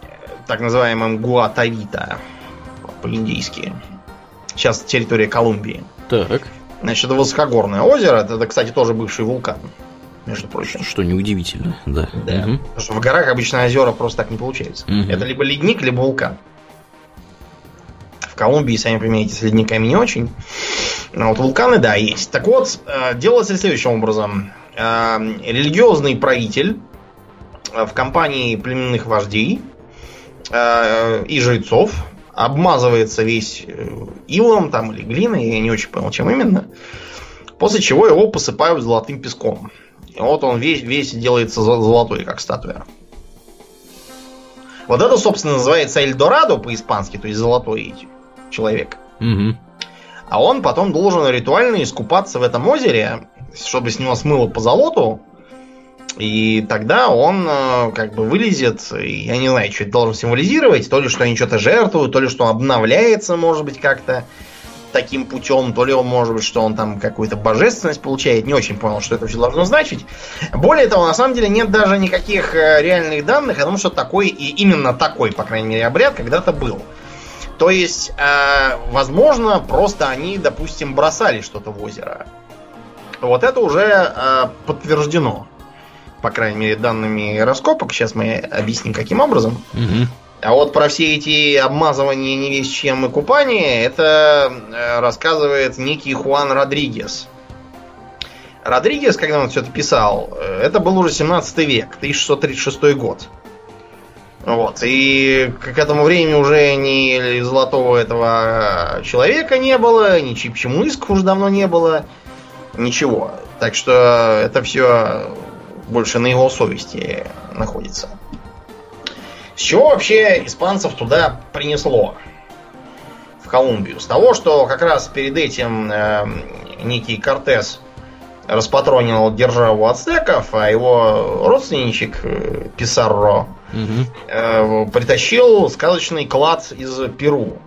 э, так называемом Гуатавита по-индийски, сейчас территория Колумбии, Так, Значит, это высокогорное озеро. Это, кстати, тоже бывший вулкан, между прочим. что неудивительно, да. Да. Мгм. Потому что в горах обычно озера просто так не получается. Мгм. Это либо ледник, либо вулкан. В Колумбии, сами понимаете, с ледниками не очень. Но вот вулканы, да, есть. Так вот, э, делается следующим образом. Э, Религиозный правитель э, в компании племенных вождей и жрецов обмазывается весь э, илом там или глиной, я не очень понял, чем именно. После чего его посыпают золотым песком. И вот он весь, весь делается зо- золотой, как статуя. Вот это, собственно, называется Эльдорадо по-испански, то есть золотой человек. Мгм. А он потом должен ритуально искупаться в этом озере, чтобы с него смыло по золоту. И тогда он э, как бы вылезет, я не знаю, что это должен символизировать, то ли что они что-то жертвуют, то ли что обновляется, может быть, как-то таким путем, то ли он, может быть, что он там какую-то божественность получает, не очень понял, что это все должно значить. Более того, на самом деле нет даже никаких э, реальных данных о том, что такой, и именно такой, по крайней мере, обряд когда-то был. То есть, э, возможно, просто они, допустим, бросали что-то в озеро. Вот это уже подтверждено. По крайней мере, данными раскопок. Сейчас мы объясним, каким образом. Угу. А вот про все эти обмазывания не весь чем и купания, это э, рассказывает некий Хуан Родригес. Родригес, когда он все это писал, э, это был уже 17 век, 1636 год. Вот. И к этому времени уже ни золотого этого человека не было, ни Чипчемуиска уже давно не было, ничего. Так что это все больше на его совести находится. С чего вообще испанцев туда принесло? В Колумбию. С того, что как раз перед этим э, некий Кортес распатронил державу ацтеков, а его родственничек э, Писарро Угу. э, притащил сказочный клад из Перу,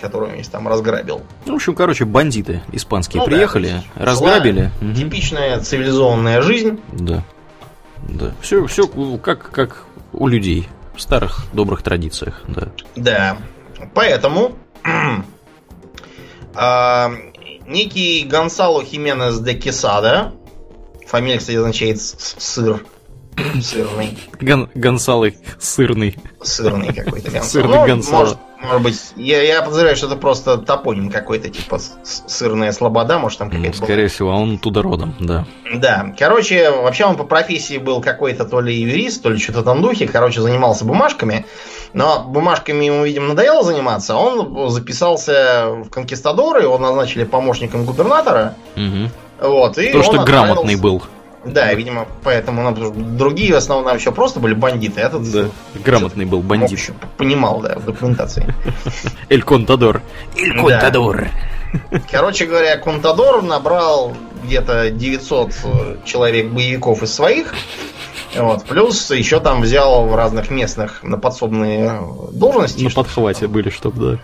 который он весь там разграбил. Ну, в общем, короче, бандиты испанские Ну да, приехали, есть разграбили. Мгм. Типичная цивилизованная жизнь. Да. Да. Все, все как, как у людей. В старых добрых традициях, да. Да. Поэтому [CLEARS THROAT] а, некий Гонсало Хименес де Кесада, фамилия, кстати, означает сыр, сырный, Гон, Гонсало сырный. сырный какой-то [LAUGHS] Гонсало. Сырный Ну, Гонсало. Может, может быть, я, я подозреваю, что это просто топоним какой-то, типа сырная слобода, может там какая-то была. скорее всего, он туда родом, да. Да, короче, вообще он по профессии был какой-то то ли юрист, то ли что-то там духе, короче, занимался бумажками, но бумажками ему, видимо, надоело заниматься, он записался в конкистадоры, его назначили помощником губернатора, Угу. вот, и То, что грамотный был. Да, видимо, поэтому другие в основном еще просто были бандиты, этот Да. Грамотный был бандит. понимал, да, в документации. [LAUGHS] Эль Контадор. Эль. Контадор. Короче говоря, Контадор набрал где-то 900 человек боевиков из своих. Вот, плюс еще там взял в разных местных на подсобные должности. На подхвате были, чтоб, да.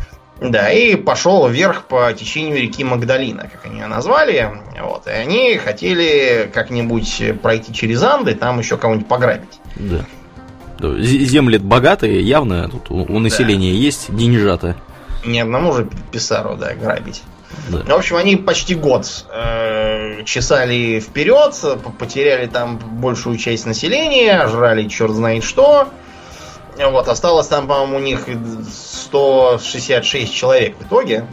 Да, и пошел вверх по течению реки Магдалина, как они ее назвали. Вот, и они хотели как-нибудь пройти через Анды, там еще кого-нибудь пограбить. Да. Да, Земли богатые, явно тут у, населения есть деньжата. Ни одному же Писару, да, грабить. Да. В общем, они почти год э, чесали вперед, потеряли там большую часть населения, жрали черт знает что. Вот, осталось там, по-моему, у них 166 человек в итоге.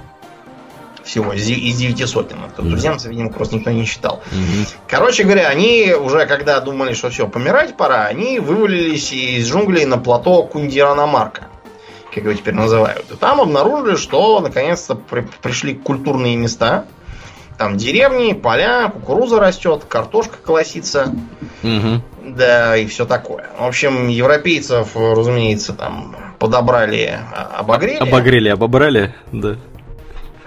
Всего из де- из 9 сотен. Тут Мгм. Туземцев, видимо, просто никто не считал. Мгм. Короче говоря, они уже когда думали, что все, помирать пора, они вывалились из джунглей на плато Кундиранамарка, как его теперь называют. И там обнаружили, что наконец-то при- пришли культурные места. Там деревни, поля, кукуруза растет, картошка колосится, Мгм. да, и все такое. В общем, европейцев, разумеется, там подобрали, а, обогрели. Обогрели, обобрали, да.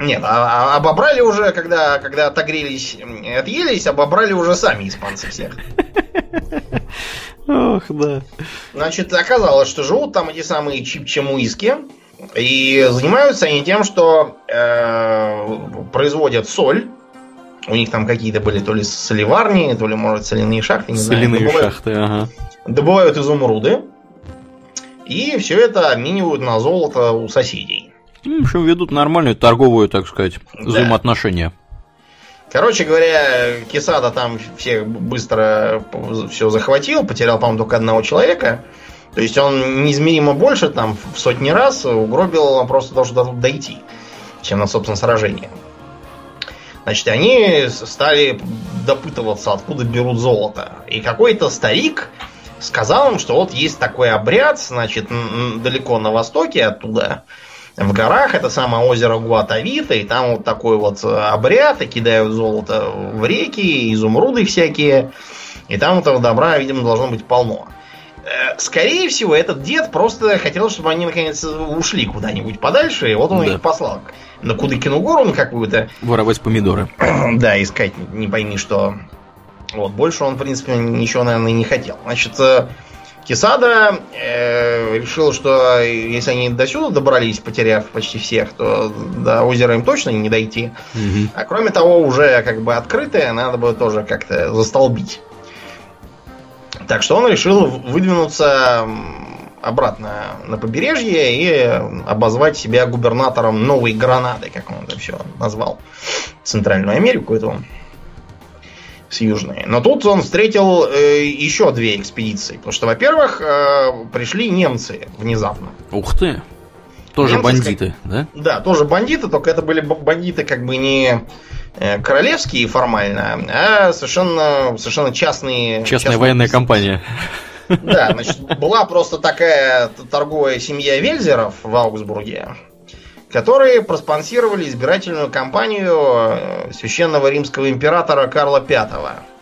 Нет, а- а- обобрали уже, когда, когда отогрелись, отъелись, обобрали уже сами испанцы всех. [LAUGHS] Ох, да. Значит, оказалось, что живут там эти самые чипчемуиски. И занимаются они тем, что э, производят соль. У них там какие-то были то ли соливарни, то ли, может, соляные шахты, не знаю. Соляные Добывают- шахты, ага. Добывают изумруды. И все это обменивают на золото у соседей. Ну, В общем, ведут нормальную торговую, так сказать, Да. взаимоотношения. Короче говоря, Кисада там всех быстро все захватил, потерял, по-моему, только одного человека. То есть он неизмеримо больше, там, в сотни раз угробил он просто должен до- дойти, чем на собственном сражении. Значит, они стали допытываться, откуда берут золото. И какой-то старик сказал им, что вот есть такой обряд, значит, далеко на востоке оттуда, в горах, это самое озеро Гуатавита, и там вот такой вот э, обряд, и кидают золото в реки, изумруды всякие, и там этого добра, видимо, должно быть полно. Э, Скорее всего, этот дед просто хотел, чтобы они наконец ушли куда-нибудь подальше, и вот он Да. их послал на Кудыкину гору на какую-то, Воровать помидоры. [CLEARS THROAT] да, искать не пойми что Вот, больше он, в принципе, ничего, наверное, не хотел. Значит, э, Кисада э, решил, что если они до сюда добрались, потеряв почти всех, то до озера им точно не дойти. Мгм. А кроме того, уже как бы открытое, надо бы тоже как-то застолбить. Так что он решил выдвинуться обратно на побережье и обозвать себя губернатором Новой Гранады, как он это все назвал. Центральную Америку эту с южной. Но тут он встретил э, еще две экспедиции. Потому что, во-первых, э, пришли немцы внезапно. Ух ты. Тоже Немцы бандиты, да? Да, тоже бандиты, только это были бандиты как бы не э, королевские формально, а совершенно, совершенно частные... Частная частные- военная компания. Да, значит, была просто такая торговая семья Вельзеров в Аугсбурге, которые проспонсировали избирательную кампанию э, священного римского императора Карла V.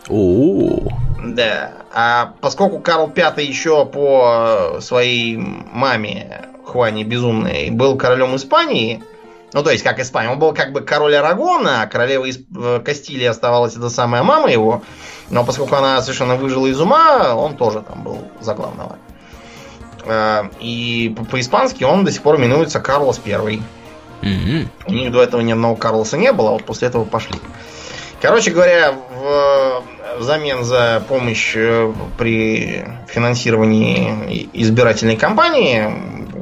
О, Да. А поскольку Карл V еще по своей маме Хуане Безумной был королем Испании, ну то есть как Испания, он был как бы король Арагона, а королева Исп- э, Кастилии оставалась эта самая мама его, но поскольку она совершенно выжила из ума, он тоже там был за главного. Э, И по- по-испански он до сих пор именуется Карлос Первый. Мгм. У них до этого ни одного Карлоса не было, а вот после этого пошли. Короче говоря, в, взамен за помощь э, при финансировании избирательной кампании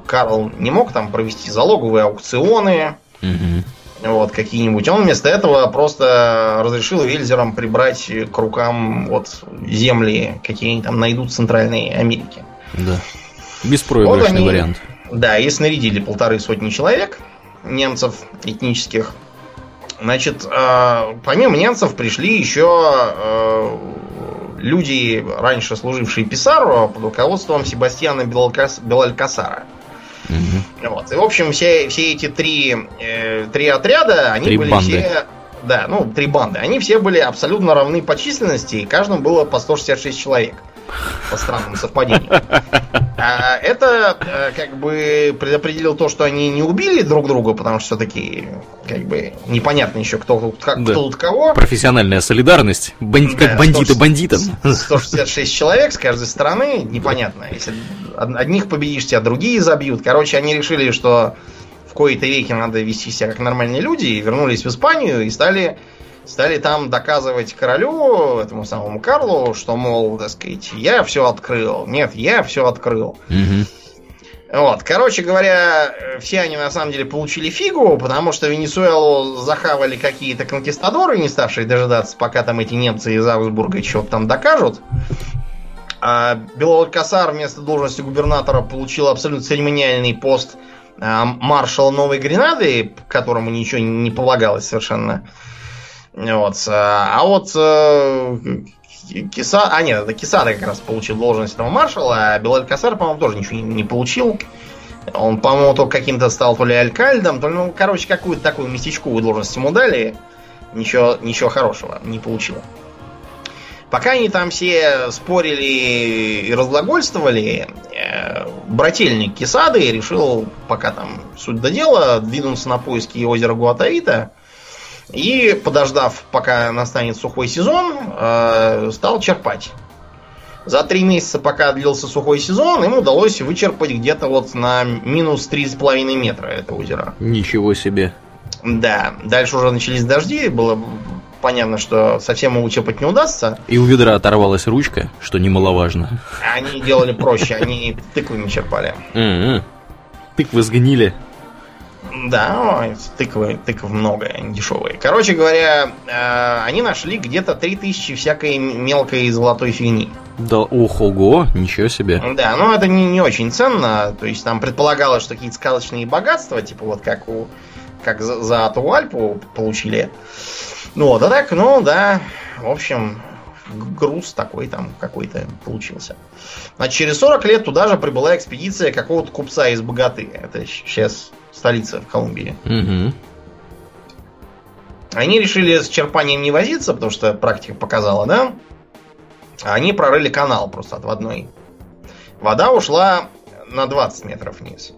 Карл не мог там провести залоговые аукционы, Мгм. вот, какие-нибудь. Он вместо этого просто разрешил Вельзерам прибрать к рукам вот земли, какие они там найдут в Центральной Америке. Да. Беспроигрышный Вот они- вариант. Да, и снарядили полторы сотни человек, немцев этнических. Значит, э, помимо немцев пришли еще э, люди, раньше служившие Писару, под руководством Себастьяна Белалькас- Белалькасара. Мгм. Вот. И, в общем, все, все эти три, э, три отряда, они Три были банды. все... Да, ну, три банды. Они все были абсолютно равны по численности, и каждому было по 166 человек. По странному совпадению. А это э, как бы предопределил то, что они не убили друг друга, потому что все-таки как бы непонятно еще, кто, тут- как, Да. кто тут кого. Профессиональная солидарность. Бан- Да, Как бандиты 160 бандитам. 166 человек с каждой стороны, непонятно. Если од- одних победишь, тебя другие забьют. Короче, они решили, что в кои-то веке надо вести себя как нормальные люди, и вернулись в Испанию и стали, стали там доказывать королю, этому самому Карлу, что, мол, так сказать, я все открыл. Нет, я все открыл. Мгм. Вот, короче говоря, все они на самом деле получили фигу, потому что Венесуэлу захавали какие-то конкистадоры, не ставшие дожидаться, пока там эти немцы из Аугсбурга что-то там докажут. А Белолкасар вместо должности губернатора получил абсолютно церемониальный пост а, маршала Новой Гренады, которому ничего не полагалось совершенно. Вот. А а вот э, Киса... А, нет, это Кисада как раз получил должность этого маршала, а Белаль Касар, по-моему, тоже ничего не, получил. Он, по-моему, только каким-то стал то ли алькальдом, то ли, ну, короче, какую-то такую местечковую должность ему дали. Ничего, ничего хорошего не получил. Пока они там все спорили и разглагольствовали, э, брательник Кисады решил, пока там суть до дела, двинуться на поиски озера Гуатаита. И, подождав, пока настанет сухой сезон, э, стал черпать. За три месяца, пока длился сухой сезон, им удалось вычерпать где-то вот на минус 3,5 метра это озеро. Ничего себе. Да, дальше уже начались дожди, было понятно, что совсем его вычерпать не удастся. И у ведра оторвалась ручка, что немаловажно. Они делали проще, они тыквами черпали. Мгм. Тыквы сгнили. Да, тыквы, тыкв много, они дешевые. Короче говоря, э, они нашли где-то 3000 всякой мелкой золотой фигни. Да, ого, ничего себе. Да, но это не, не очень ценно. То есть там предполагалось, что какие-то сказочные богатства, типа вот как у как за, за Атуальпу получили. Ну вот, а так, ну да, в общем, груз такой там какой-то получился. Значит, через 40 лет туда же прибыла экспедиция какого-то купца из Богаты. Это сейчас столица в Колумбии. Мгм. Они решили с черпанием не возиться, потому что практика показала, да? Они прорыли канал просто отводной. Вода ушла на 20 метров вниз.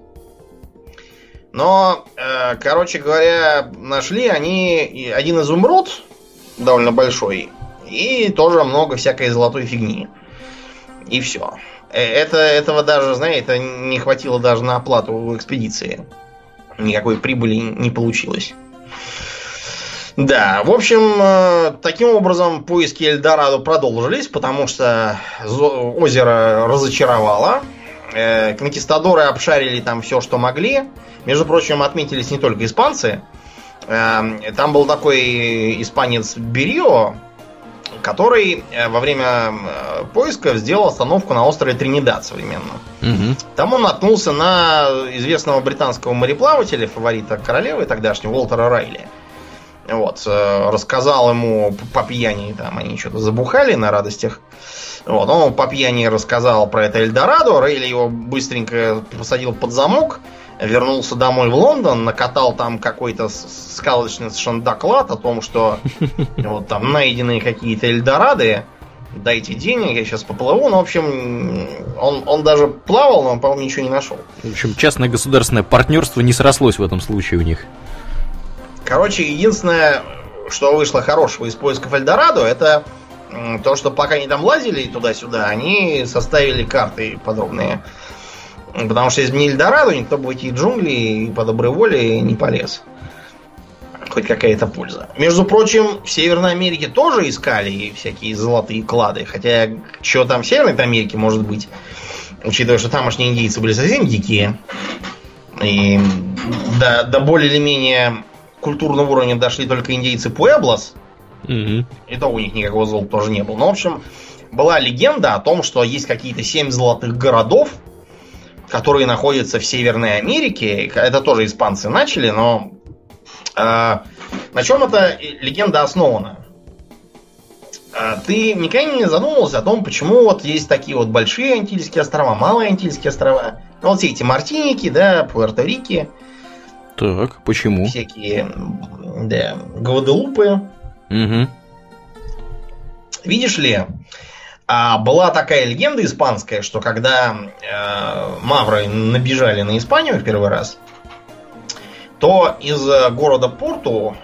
Но, э, короче говоря, нашли они один изумруд, довольно большой, И тоже много всякой золотой фигни. И все. Э, это, этого даже, знаете, не хватило даже на оплату экспедиции. Никакой прибыли не получилось. Да, в общем, э, таким образом поиски Эльдорадо продолжились, потому что озеро разочаровало. Э, конкистадоры обшарили там все, что могли. Между прочим, отметились не только испанцы. Там был такой испанец Берио, который э, во время э, поисков сделал остановку на острове Тринидад современном. Угу. Там он наткнулся на известного британского мореплавателя, фаворита королевы тогдашнего, Уолтера Райли. Вот, э, рассказал ему по пьяни, там они что-то забухали на радостях. Вот, он по пьяни рассказал про это Эльдорадо, Рейли его быстренько посадил под замок, вернулся домой в Лондон, накатал там какой-то сказочный совершенно доклад о том, что [LAUGHS] вот там найдены какие-то Эльдорады, дайте денег, я сейчас поплыву. Ну, в общем, он, он даже плавал, но по-моему, ничего не нашел. В общем, частное государственное партнерство не срослось в этом случае у них. Короче, единственное, что вышло хорошего из поисков Эльдорадо, это то, что пока они там лазили туда-сюда, они составили карты подробные Потому что если бы не Эльдорадо, никто бы в эти джунгли и по доброй воле не полез. Хоть какая-то польза. Между прочим, в Северной Америке тоже искали всякие золотые клады. Хотя, что там в Северной Америке может быть, учитывая, что тамошние индейцы были совсем дикие. И до, до более или менее культурного уровня дошли только индейцы Пуэблос. Mm-hmm. И то у них никакого золота тоже не было. Но, в общем, была легенда о том, что есть какие-то семь золотых городов, которые находятся в Северной Америке. Это тоже испанцы начали, но э, на чем эта легенда основана? Э, ты никогда не задумывался о том, почему вот есть такие вот большие Антильские острова, малые Антильские острова. Ну, вот все эти Мартиники, да, Пуэрто-Рики. Так, почему? Всякие, да, Гваделупы. Угу. Видишь ли, а была такая легенда испанская, что когда э, мавры набежали на Испанию в первый раз, то из города Порту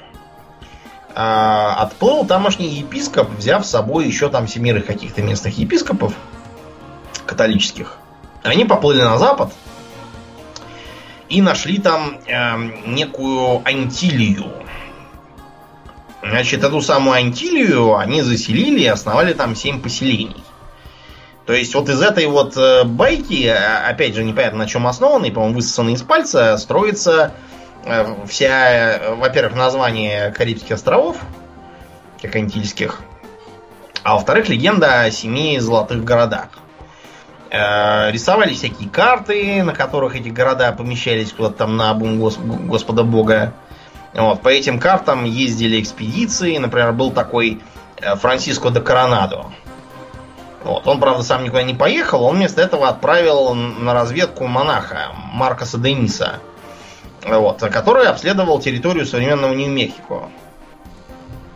э, отплыл тамошний епископ, взяв с собой еще там семерых каких-то местных епископов католических. Они поплыли на запад и нашли там э, некую Антилию. Значит, эту самую Антилию они заселили и основали там семь поселений. То есть вот из этой вот э, байки, а, опять же, непонятно на чем основанной, по-моему, высосанной из пальца, строится э, вся, э, во-первых, название Карибских островов, как антильских, а во-вторых, легенда о семи золотых городах. Рисовали всякие карты, на которых эти города помещались куда-то там на обум Господа Бога. Вот, по этим картам ездили экспедиции. Например, был такой э, Франциско де Коронадо. Вот. Он, правда, сам никуда не поехал, он вместо этого отправил на разведку монаха Маркоса Дениса, вот, который обследовал территорию современного Нью-Мехико.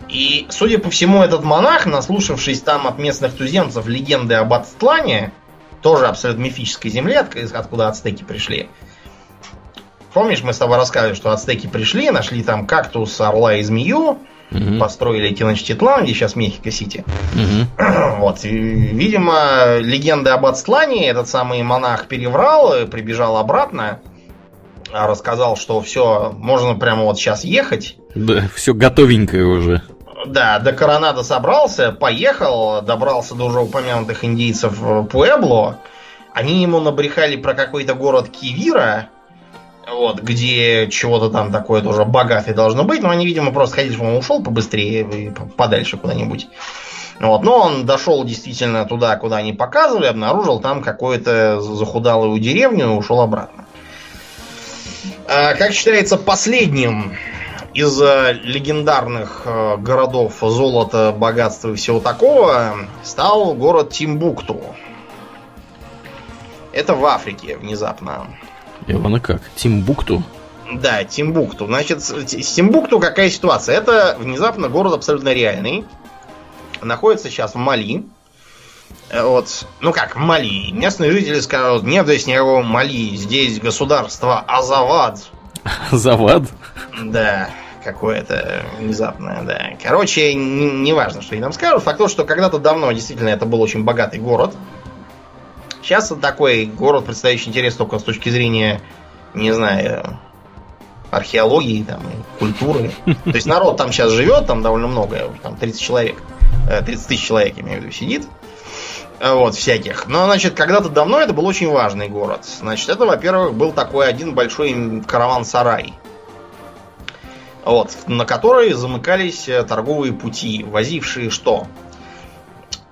И, судя по всему, этот монах, наслушавшись там от местных туземцев легенды об Ацтлане, тоже абсолютно мифической земле, откуда ацтеки пришли, Помнишь, мы с тобой рассказывали, что ацтеки пришли, нашли там кактус, орла и змею, угу. построили Теночтитлан, где сейчас Мехико-Сити. Угу. [CLEARS THROAT] Вот, и, видимо, легенда об Ацтлане этот самый монах переврал, прибежал обратно, рассказал, что все, можно прямо вот сейчас ехать. Да, все готовенькое уже. Да, до Коронада собрался, поехал, добрался до уже упомянутых индейцев Пуэбло. Они ему набрехали про какой-то город Кивира, вот, где чего-то там такое тоже богатое должно быть, но они, видимо, просто ходили, что он ушел побыстрее, подальше куда-нибудь. Вот, но он дошел действительно туда, куда они показывали, обнаружил там какую-то захудалую деревню и ушел обратно. А, как считается, последним из э, легендарных э, городов золота, богатства и всего такого стал город Тимбукту. Это в Африке внезапно. Ивана как? Тимбукту? Да, Тимбукту. Значит, с Тимбукту какая ситуация? Это внезапно город абсолютно реальный. Находится сейчас в Мали. Э, вот, ну как, в Мали. Местные жители скажут, нет здесь никакого Мали, здесь государство Азавад. Азавад? Да. какое-то внезапное, да. Короче, не, не важно, что они там скажут. Факт то, что когда-то давно действительно это был очень богатый город. Сейчас это такой город, представляющий интерес только с точки зрения, не знаю, археологии там, культуры. То есть народ там сейчас живет, там довольно много, там 30 человек, 30 э, тысяч человек, я имею в виду, сидит. Э, вот, всяких. Но, значит, когда-то давно это был очень важный город. Значит, это, во-первых, был такой один большой караван-сарай. Вот, на который замыкались э, торговые пути, возившие что?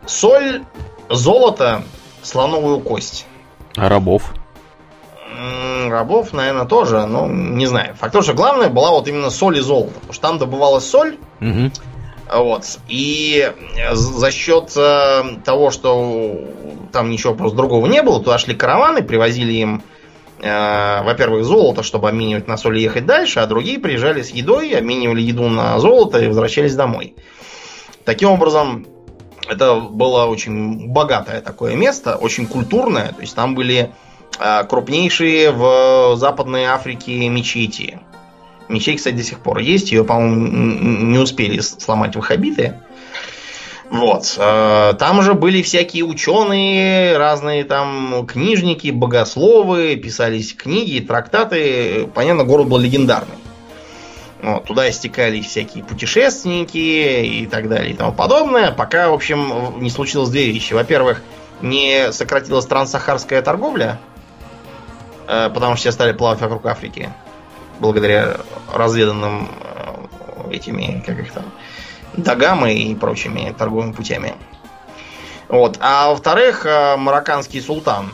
Соль, золото, слоновую кость. А рабов? рабов, наверное, тоже, но не знаю. Факт то, что главное была вот именно соль и золото. Потому что там добывалась соль. Угу. Вот. И за счет э, того, что там ничего просто другого не было, туда шли караваны, привозили им, э, во-первых, золото, чтобы обменивать на соль и ехать дальше, а другие приезжали с едой, обменивали еду на золото и возвращались домой. Таким образом, это было очень богатое такое место, очень культурное. То есть там были а, крупнейшие в Западной Африке мечети. Мечеть, кстати, до сих пор есть. Ее, по-моему, не успели сломать ваххабиты. Вот. А, там же были всякие ученые, разные там книжники, богословы, писались книги, трактаты. Понятно, город был легендарный. Вот, туда истекались всякие путешественники и так далее и тому подобное, пока, в общем, не случилось две вещи. Во-первых, не сократилась транссахарская торговля, Э, потому что все стали плавать вокруг Африки. Благодаря разведанным э, этими, как их там, дагамы и прочими торговыми путями. Вот. А во-вторых, э, марокканский султан,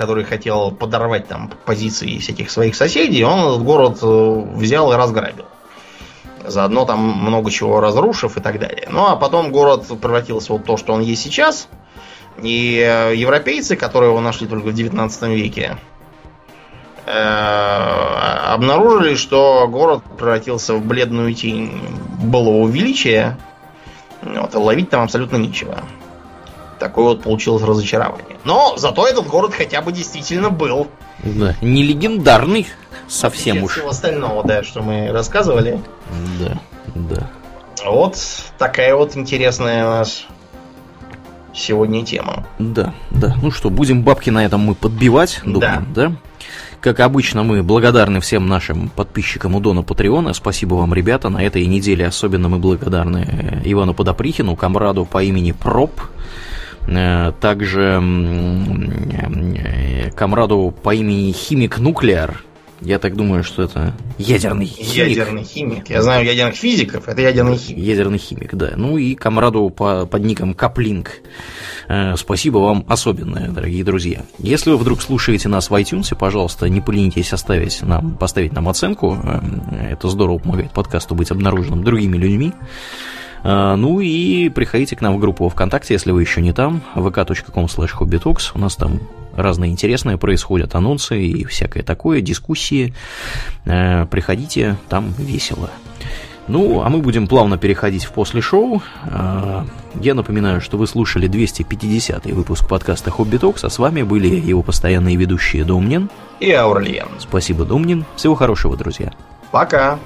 который хотел подорвать там позиции всяких своих соседей, он этот город взял и разграбил. Заодно там много чего разрушив и так далее. Ну а потом город превратился в то, что он есть сейчас. И европейцы, которые его нашли только в 19 веке, Э, обнаружили, что город превратился в бледную тень былого величия. Вот, ловить там абсолютно нечего. Такое вот получилось разочарование. Но зато этот город хотя бы действительно был. Да, не легендарный совсем уж. всего остального, да, что мы рассказывали. Да, да. Вот такая вот интересная у нас сегодня тема. Да, да. Ну что, будем бабки на этом мы подбивать, думаем, да? да? Как обычно, мы благодарны всем нашим подписчикам у Дона Патреона. Спасибо вам, ребята. На этой неделе особенно мы благодарны Ивану Подоприхину, комраду по имени Проб, также э, комраду по имени Химик Нуклеар, я так думаю, что это ядерный химик. Ядерный химик. Я знаю ядерных физиков, это ядерный химик. Ядерный химик, да. Ну и комраду по, под ником Каплинг. Э, спасибо вам особенное, дорогие друзья. Если вы вдруг слушаете нас в iTunes, пожалуйста, не поленитесь оставить нам, поставить нам оценку. Э, это здорово помогает подкасту быть обнаруженным другими людьми. Э, ну и приходите к нам в группу ВКонтакте, если вы еще не там, vk.com slash У нас там разные интересные происходят, анонсы и всякое такое, дискуссии. Э, приходите, там весело. Ну, а мы будем плавно переходить в после шоу. Э, я напоминаю, что вы слушали 250 выпуск подкаста Хобби Токс, а с вами были его постоянные ведущие Домнин и Аурлиен. Спасибо, Домнин. Всего хорошего, друзья. Пока.